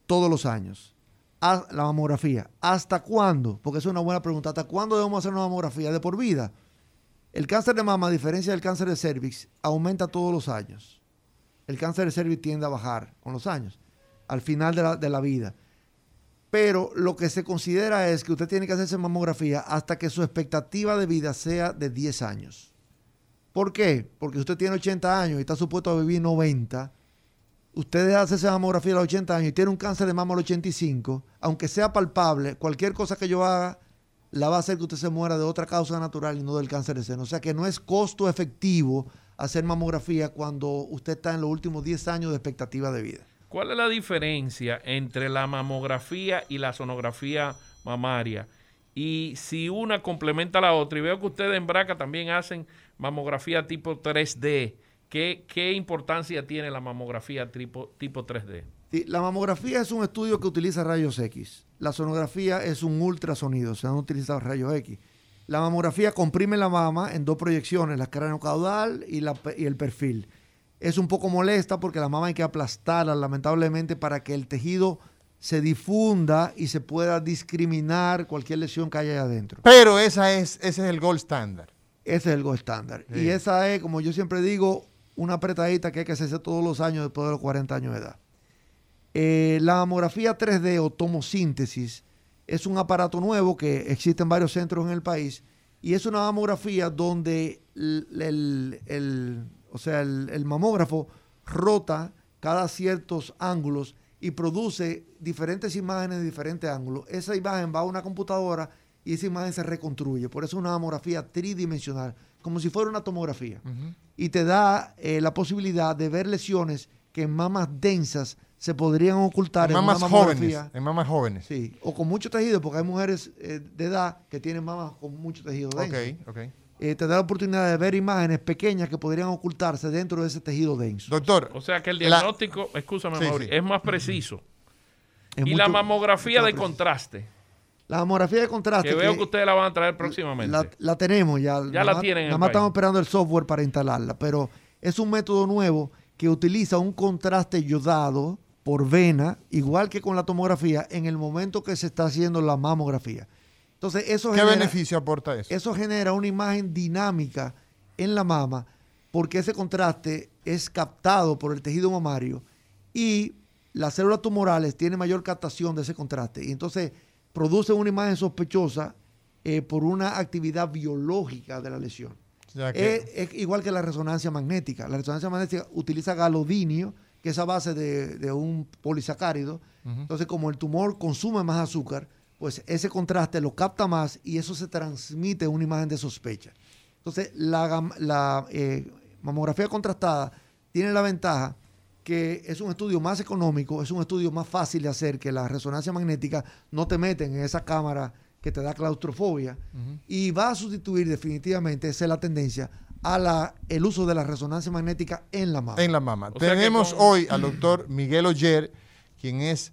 todos los años. A la mamografía. ¿Hasta cuándo? Porque es una buena pregunta. ¿Hasta cuándo debemos hacer una mamografía? De por vida. El cáncer de mama, a diferencia del cáncer de cervix, aumenta todos los años. El cáncer de cervix tiende a bajar con los años, al final de la, de la vida. Pero lo que se considera es que usted tiene que hacerse mamografía hasta que su expectativa de vida sea de 10 años. ¿Por qué? Porque usted tiene 80 años y está supuesto a vivir 90. Usted de hacerse mamografía a los 80 años y tiene un cáncer de mama a los 85. Aunque sea palpable, cualquier cosa que yo haga la va a hacer que usted se muera de otra causa natural y no del cáncer de seno. O sea que no es costo efectivo hacer mamografía cuando usted está en los últimos 10 años de expectativa de vida. ¿Cuál es la diferencia entre la mamografía y la sonografía mamaria? Y si una complementa a la otra, y veo que ustedes en Braca también hacen mamografía tipo 3D, ¿qué, qué importancia tiene la mamografía tipo, tipo 3D? Sí, la mamografía es un estudio que utiliza rayos X. La sonografía es un ultrasonido, se han utilizado rayos X. La mamografía comprime la mama en dos proyecciones, la caudal y, la y el perfil. Es un poco molesta porque la mama hay que aplastarla, lamentablemente, para que el tejido se difunda y se pueda discriminar cualquier lesión que haya ahí adentro. Pero esa es, ese es el gold standard. Ese es el gold estándar. Sí. Y esa es, como yo siempre digo, una apretadita que hay que hacerse todos los años después de los 40 años de edad. Eh, la mamografía 3D o tomosíntesis es un aparato nuevo que existe en varios centros en el país y es una mamografía donde el, el- el- o sea, el, el mamógrafo rota cada ciertos ángulos y produce diferentes imágenes de diferentes ángulos. Esa imagen va a una computadora y esa imagen se reconstruye. Por eso es una mamografía tridimensional, como si fuera una tomografía. Y te da eh, la posibilidad de ver lesiones que en mamas densas se podrían ocultar En en, mamas una jóvenes. En mamas jóvenes. Sí, o con mucho tejido, porque hay mujeres eh, de edad que tienen mamas con mucho tejido denso. Ok, ok. Eh, te da la oportunidad de ver imágenes pequeñas que podrían ocultarse dentro de ese tejido denso. Doctor. O sea que el La- diagnóstico, escúchame, Sí, Mauri, sí. es más preciso. Es y la mamografía de contraste, La mamografía de contraste. que veo que que ustedes la van a traer próximamente. la, la tenemos ya. Ya la tienen en Nada más país. estamos esperando el software para instalarla, pero es un método nuevo que utiliza un contraste yodado por vena, igual que con la tomografía, en el momento que se está haciendo la mamografía. Entonces, eso ¿Qué genera- beneficio aporta eso? Eso genera una imagen dinámica en la mama porque ese contraste es captado por el tejido mamario y las células tumorales tienen mayor captación de ese contraste y entonces produce una imagen sospechosa eh, por una actividad biológica de la lesión. O sea que- Es, es igual que la resonancia magnética. La resonancia magnética utiliza galodinio, que es a base de, de un polisacárido. Entonces, como el tumor consume más azúcar, pues ese contraste lo capta más y eso se transmite en una imagen de sospecha. Entonces, la, eh, mamografía contrastada tiene la ventaja que es un estudio más económico, es un estudio más fácil de hacer que la resonancia magnética no te meten en esa cámara que te da claustrofobia y va a sustituir definitivamente, esa es la tendencia, a la, el uso de la resonancia magnética en la mama. En la mama. O Tenemos con- hoy al doctor Miguel Oyer, quien es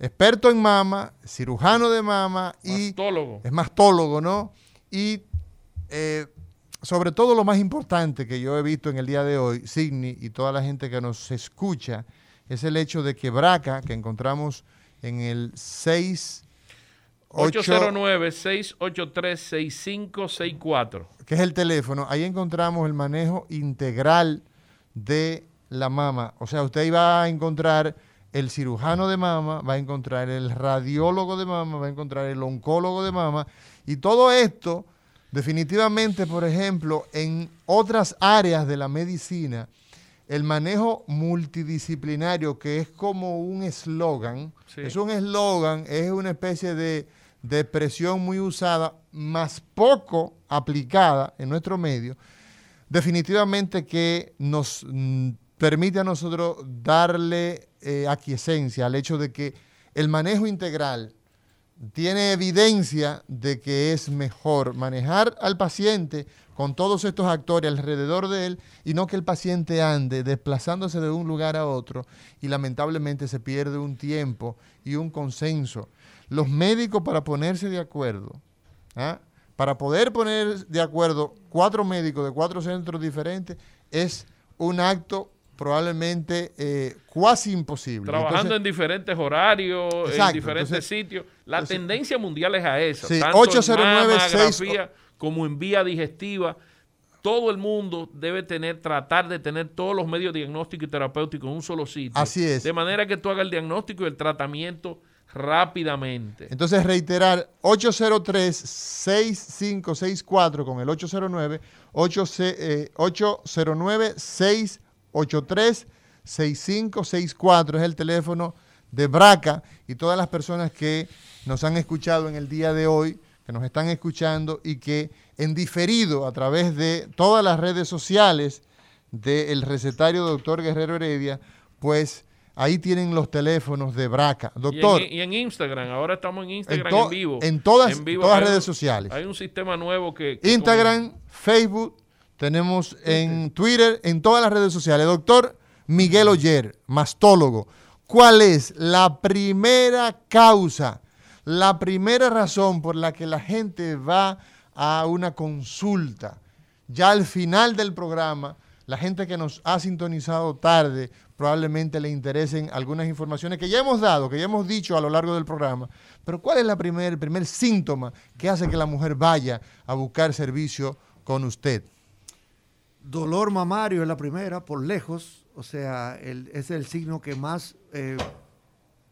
experto en mama, cirujano de mama y Mastólogo. es mastólogo, ¿no? Y eh, sobre todo lo más importante que yo he visto en el día de hoy, Signi y toda la gente que nos escucha, es el hecho de que Braca, que encontramos en el 6 809-683-6564. que es el teléfono, ahí encontramos el manejo integral de la mama. O sea, usted va a encontrar el cirujano de mama, va a encontrar el radiólogo de mama, va a encontrar el oncólogo de mama. Y todo esto, definitivamente, por ejemplo, en otras áreas de la medicina, el manejo multidisciplinario, que es como un eslogan, Sí. es un eslogan, es una especie de, de expresión muy usada, más poco aplicada en nuestro medio, definitivamente que nos mm, permite a nosotros darle eh, aquiescencia al hecho de que el manejo integral tiene evidencia de que es mejor manejar al paciente con todos estos actores alrededor de él y no que el paciente ande desplazándose de un lugar a otro y lamentablemente se pierde un tiempo y un consenso. Los médicos para ponerse de acuerdo, ¿ah? para poder poner de acuerdo cuatro médicos de cuatro centros diferentes es un acto probablemente eh, cuasi imposible. Trabajando Entonces, en diferentes horarios, en diferentes entonces- sitios. La entonces- tendencia mundial es a eso. Sí, tanto 809 en mamografía como en vía digestiva. Todo el mundo debe tener, tratar de tener todos los medios diagnósticos y terapéuticos en un solo sitio. Así es. De manera que tú hagas el diagnóstico y el tratamiento rápidamente. Entonces, reiterar, 803-6564 con el 809, 809-683-6564 es el teléfono de Braca y todas las personas que nos han escuchado en el día de hoy, que nos están escuchando y que en diferido a través de todas las redes sociales del recetario doctor Guerrero Heredia, pues ahí tienen los teléfonos de Braca. Y en- Doctor, Y en, Instagram, ahora estamos en Instagram En vivo. en todas- En vivo. todas Hay redes sociales. Hay un sistema nuevo que... que Instagram, Facebook, tenemos en Twitter, en todas las redes sociales. Doctor Miguel Oyer, mastólogo, ¿cuál es la primera causa, la primera razón por la que la gente va a una consulta? Ya al final del programa, la gente que nos ha sintonizado tarde probablemente le interesen algunas informaciones que ya hemos dado, que ya hemos dicho a lo largo del programa. Pero ¿cuál es la primer, el primer síntoma que hace que la mujer vaya a buscar servicio con usted? Dolor mamario es la primera, por lejos. O sea, es el signo que más eh,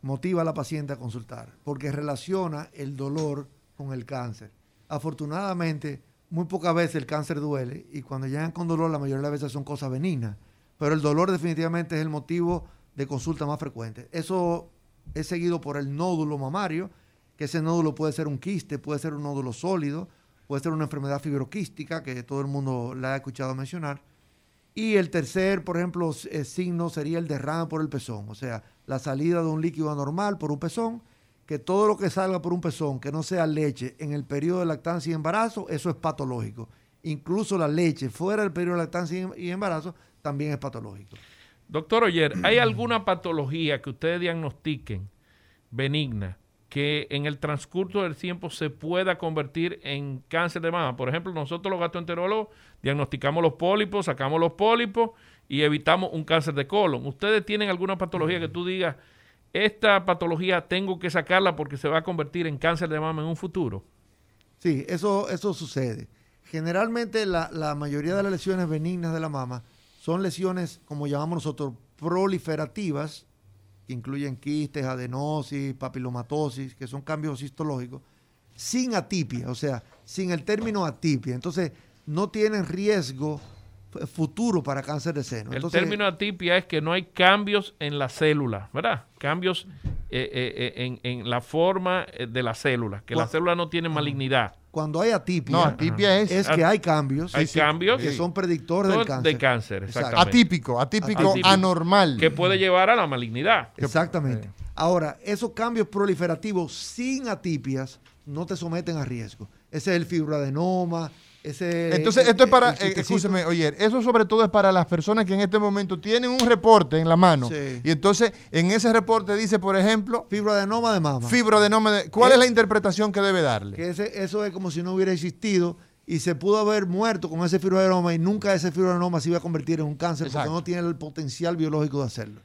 motiva a la paciente a consultar, porque relaciona el dolor con el cáncer. Afortunadamente, muy pocas veces el cáncer duele y cuando llegan con dolor, la mayoría de las veces son cosas benignas. Pero el dolor definitivamente es el motivo de consulta más frecuente. Eso es seguido por el nódulo mamario, que ese nódulo puede ser un quiste, puede ser un nódulo sólido, puede ser una enfermedad fibroquística, que todo el mundo la ha escuchado mencionar. Y el tercer, por ejemplo, eh, signo sería el derrame por el pezón, o sea, la salida de un líquido anormal por un pezón, que todo lo que salga por un pezón, que no sea leche en el periodo de lactancia y embarazo, eso es patológico. Incluso la leche fuera del periodo de lactancia y embarazo también es patológico. Doctor Oyer, ¿hay alguna patología que ustedes diagnostiquen benigna que en el transcurso del tiempo se pueda convertir en cáncer de mama? Por ejemplo, nosotros los gastroenterólogos diagnosticamos los pólipos, sacamos los pólipos y evitamos un cáncer de colon. ¿Ustedes tienen alguna patología que tú digas, esta patología tengo que sacarla porque se va a convertir en cáncer de mama en un futuro? Sí, eso, eso sucede. Generalmente la, la mayoría de las lesiones benignas de la mama son lesiones, como llamamos nosotros, proliferativas, que incluyen quistes, adenosis, papilomatosis, que son cambios histológicos, sin atipia, o sea, sin el término atipia. Entonces, no tienen riesgo futuro para cáncer de seno. El Entonces, término atipia es que no hay cambios en la célula, ¿verdad? Cambios eh, eh, eh, en, en la forma de la célula, que la Cua- célula no tiene malignidad. Cuando hay atipia, No, atipia es- es que hay cambios, Hay cambios que son predictores del cáncer. de cáncer, exactamente. Atípico, atípico, anormal. Que puede llevar a la malignidad. Exactamente. Ahora, esos cambios proliferativos sin atipias no te someten a riesgo. Ese es el fibroadenoma, ese Entonces, esto es para, eh, escúcheme, oye, eso sobre todo es para las personas que en este momento tienen un reporte en la mano. Sí. Y entonces, en ese reporte dice, por ejemplo, fibroadenoma de mama. fibroadenoma de... ¿Cuál es la interpretación que debe darle? Que ese- eso es como si no hubiera existido y se pudo haber muerto con ese fibroadenoma y nunca ese fibroadenoma se iba a convertir en un cáncer Exacto. porque no tiene el potencial biológico de hacerlo.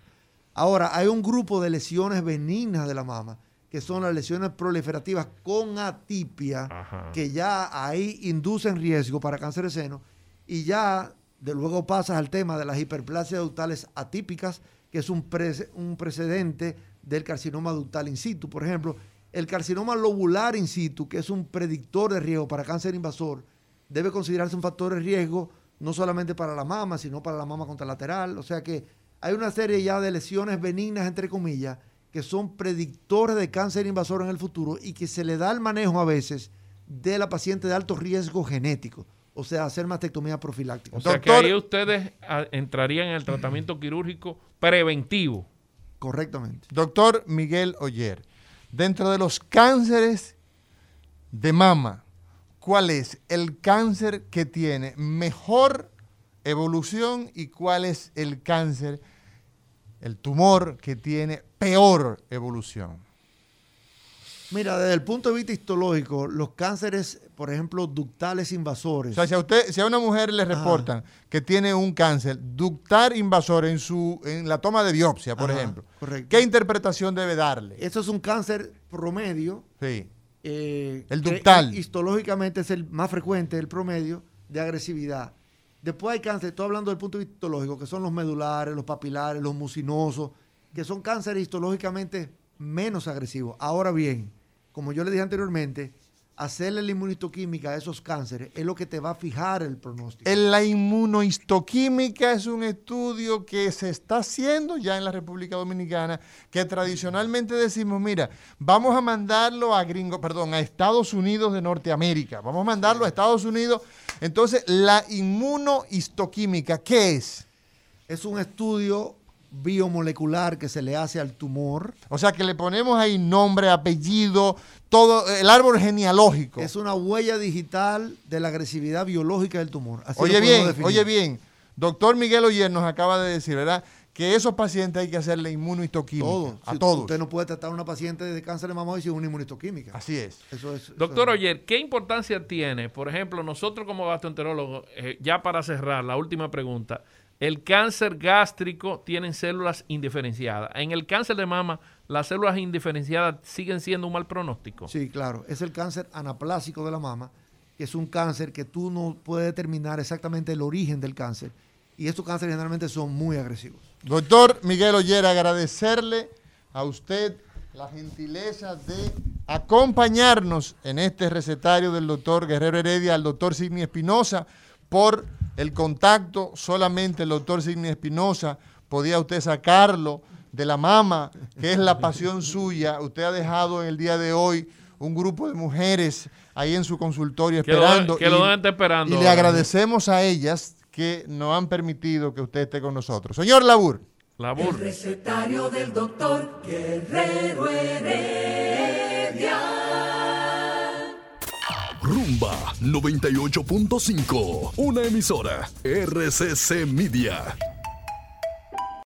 Ahora, hay un grupo de lesiones benignas de la mama, que son las lesiones proliferativas con atipia, que ya ahí inducen riesgo para cáncer de seno, y ya de luego pasas al tema de las hiperplasias ductales atípicas, que es un, prece- un precedente del carcinoma ductal in situ. Por ejemplo, el carcinoma lobular in situ, que es un predictor de riesgo para cáncer invasor, debe considerarse un factor de riesgo no solamente para la mama, sino para la mama contralateral. O sea que hay una serie ya de lesiones benignas, entre comillas, que son predictores de cáncer invasor en el futuro y que se le da el manejo a veces de la paciente de alto riesgo genético. O sea, hacer mastectomía profiláctica. O sea que ahí ustedes ah, entrarían en el tratamiento quirúrgico preventivo. Correctamente. Doctor Miguel Oyer, dentro de los cánceres de mama, ¿cuál es el cáncer que tiene mejor evolución y cuál es el cáncer, el tumor que tiene peor evolución? Mira, desde el punto de vista histológico, los cánceres, por ejemplo, ductales invasores. O sea, si a usted, si a una mujer le reportan que tiene un cáncer ductal invasor en su, en la toma de biopsia, por Ajá, ejemplo, correcto. ¿qué interpretación debe darle? Eso es un cáncer promedio. Sí. eh, El que ductal. histológicamente es el más frecuente, el promedio de agresividad. Después hay cáncer, estoy hablando del punto de vista histológico, que son los medulares, los papilares, los mucinosos, que son cánceres histológicamente menos agresivos. Ahora bien, como yo le dije anteriormente, hacerle la inmunistoquímica a esos cánceres es lo que te va a fijar el pronóstico. En la inmunohistoquímica es un estudio que se está haciendo ya en la República Dominicana, que tradicionalmente decimos, mira, vamos a mandarlo a gringo, perdón, a Estados Unidos de Norteamérica, vamos a mandarlo a Estados Unidos. Entonces, la inmunohistoquímica, ¿qué es? Es un estudio biomolecular que se le hace al tumor. O sea, que le ponemos ahí nombre, apellido, todo el árbol genealógico. Es una huella digital de la agresividad biológica del tumor. Así Oye bien, definir. oye bien, doctor Miguel Oyer nos acaba de decir, ¿verdad? Que esos pacientes hay que hacerle inmunohistoquímica. Todo. A Si todos. Usted no puede tratar a una paciente de cáncer de mama sin una inmunistoquímica. Así es. Eso es. Doctor eso es- Oyer, ¿qué importancia tiene, por ejemplo, nosotros como gastroenterólogos, eh, ya para cerrar, la última pregunta, el cáncer gástrico tiene células indiferenciadas. En el cáncer de mama, las células indiferenciadas siguen siendo un mal pronóstico. Sí, claro. Es el cáncer anaplásico de la mama, que es un cáncer que tú no puedes determinar exactamente el origen del cáncer. Y estos cánceres generalmente son muy agresivos. Doctor Miguel Ollera, agradecerle a usted la gentileza de acompañarnos en este recetario del doctor Guerrero Heredia, al doctor Sidney Espinosa, por el contacto. Solamente el doctor Sidney Espinosa podía usted sacarlo de la mama, que es la pasión suya. Usted ha dejado en el día de hoy un grupo de mujeres ahí en su consultorio Que lo- esperando. que lo y- esperando Y le agradecemos a ellas que nos han permitido que usted esté con nosotros. Señor Labur. El recetario del doctor Guerrero Heredia. Rumba 98.5, una emisora RCC Media.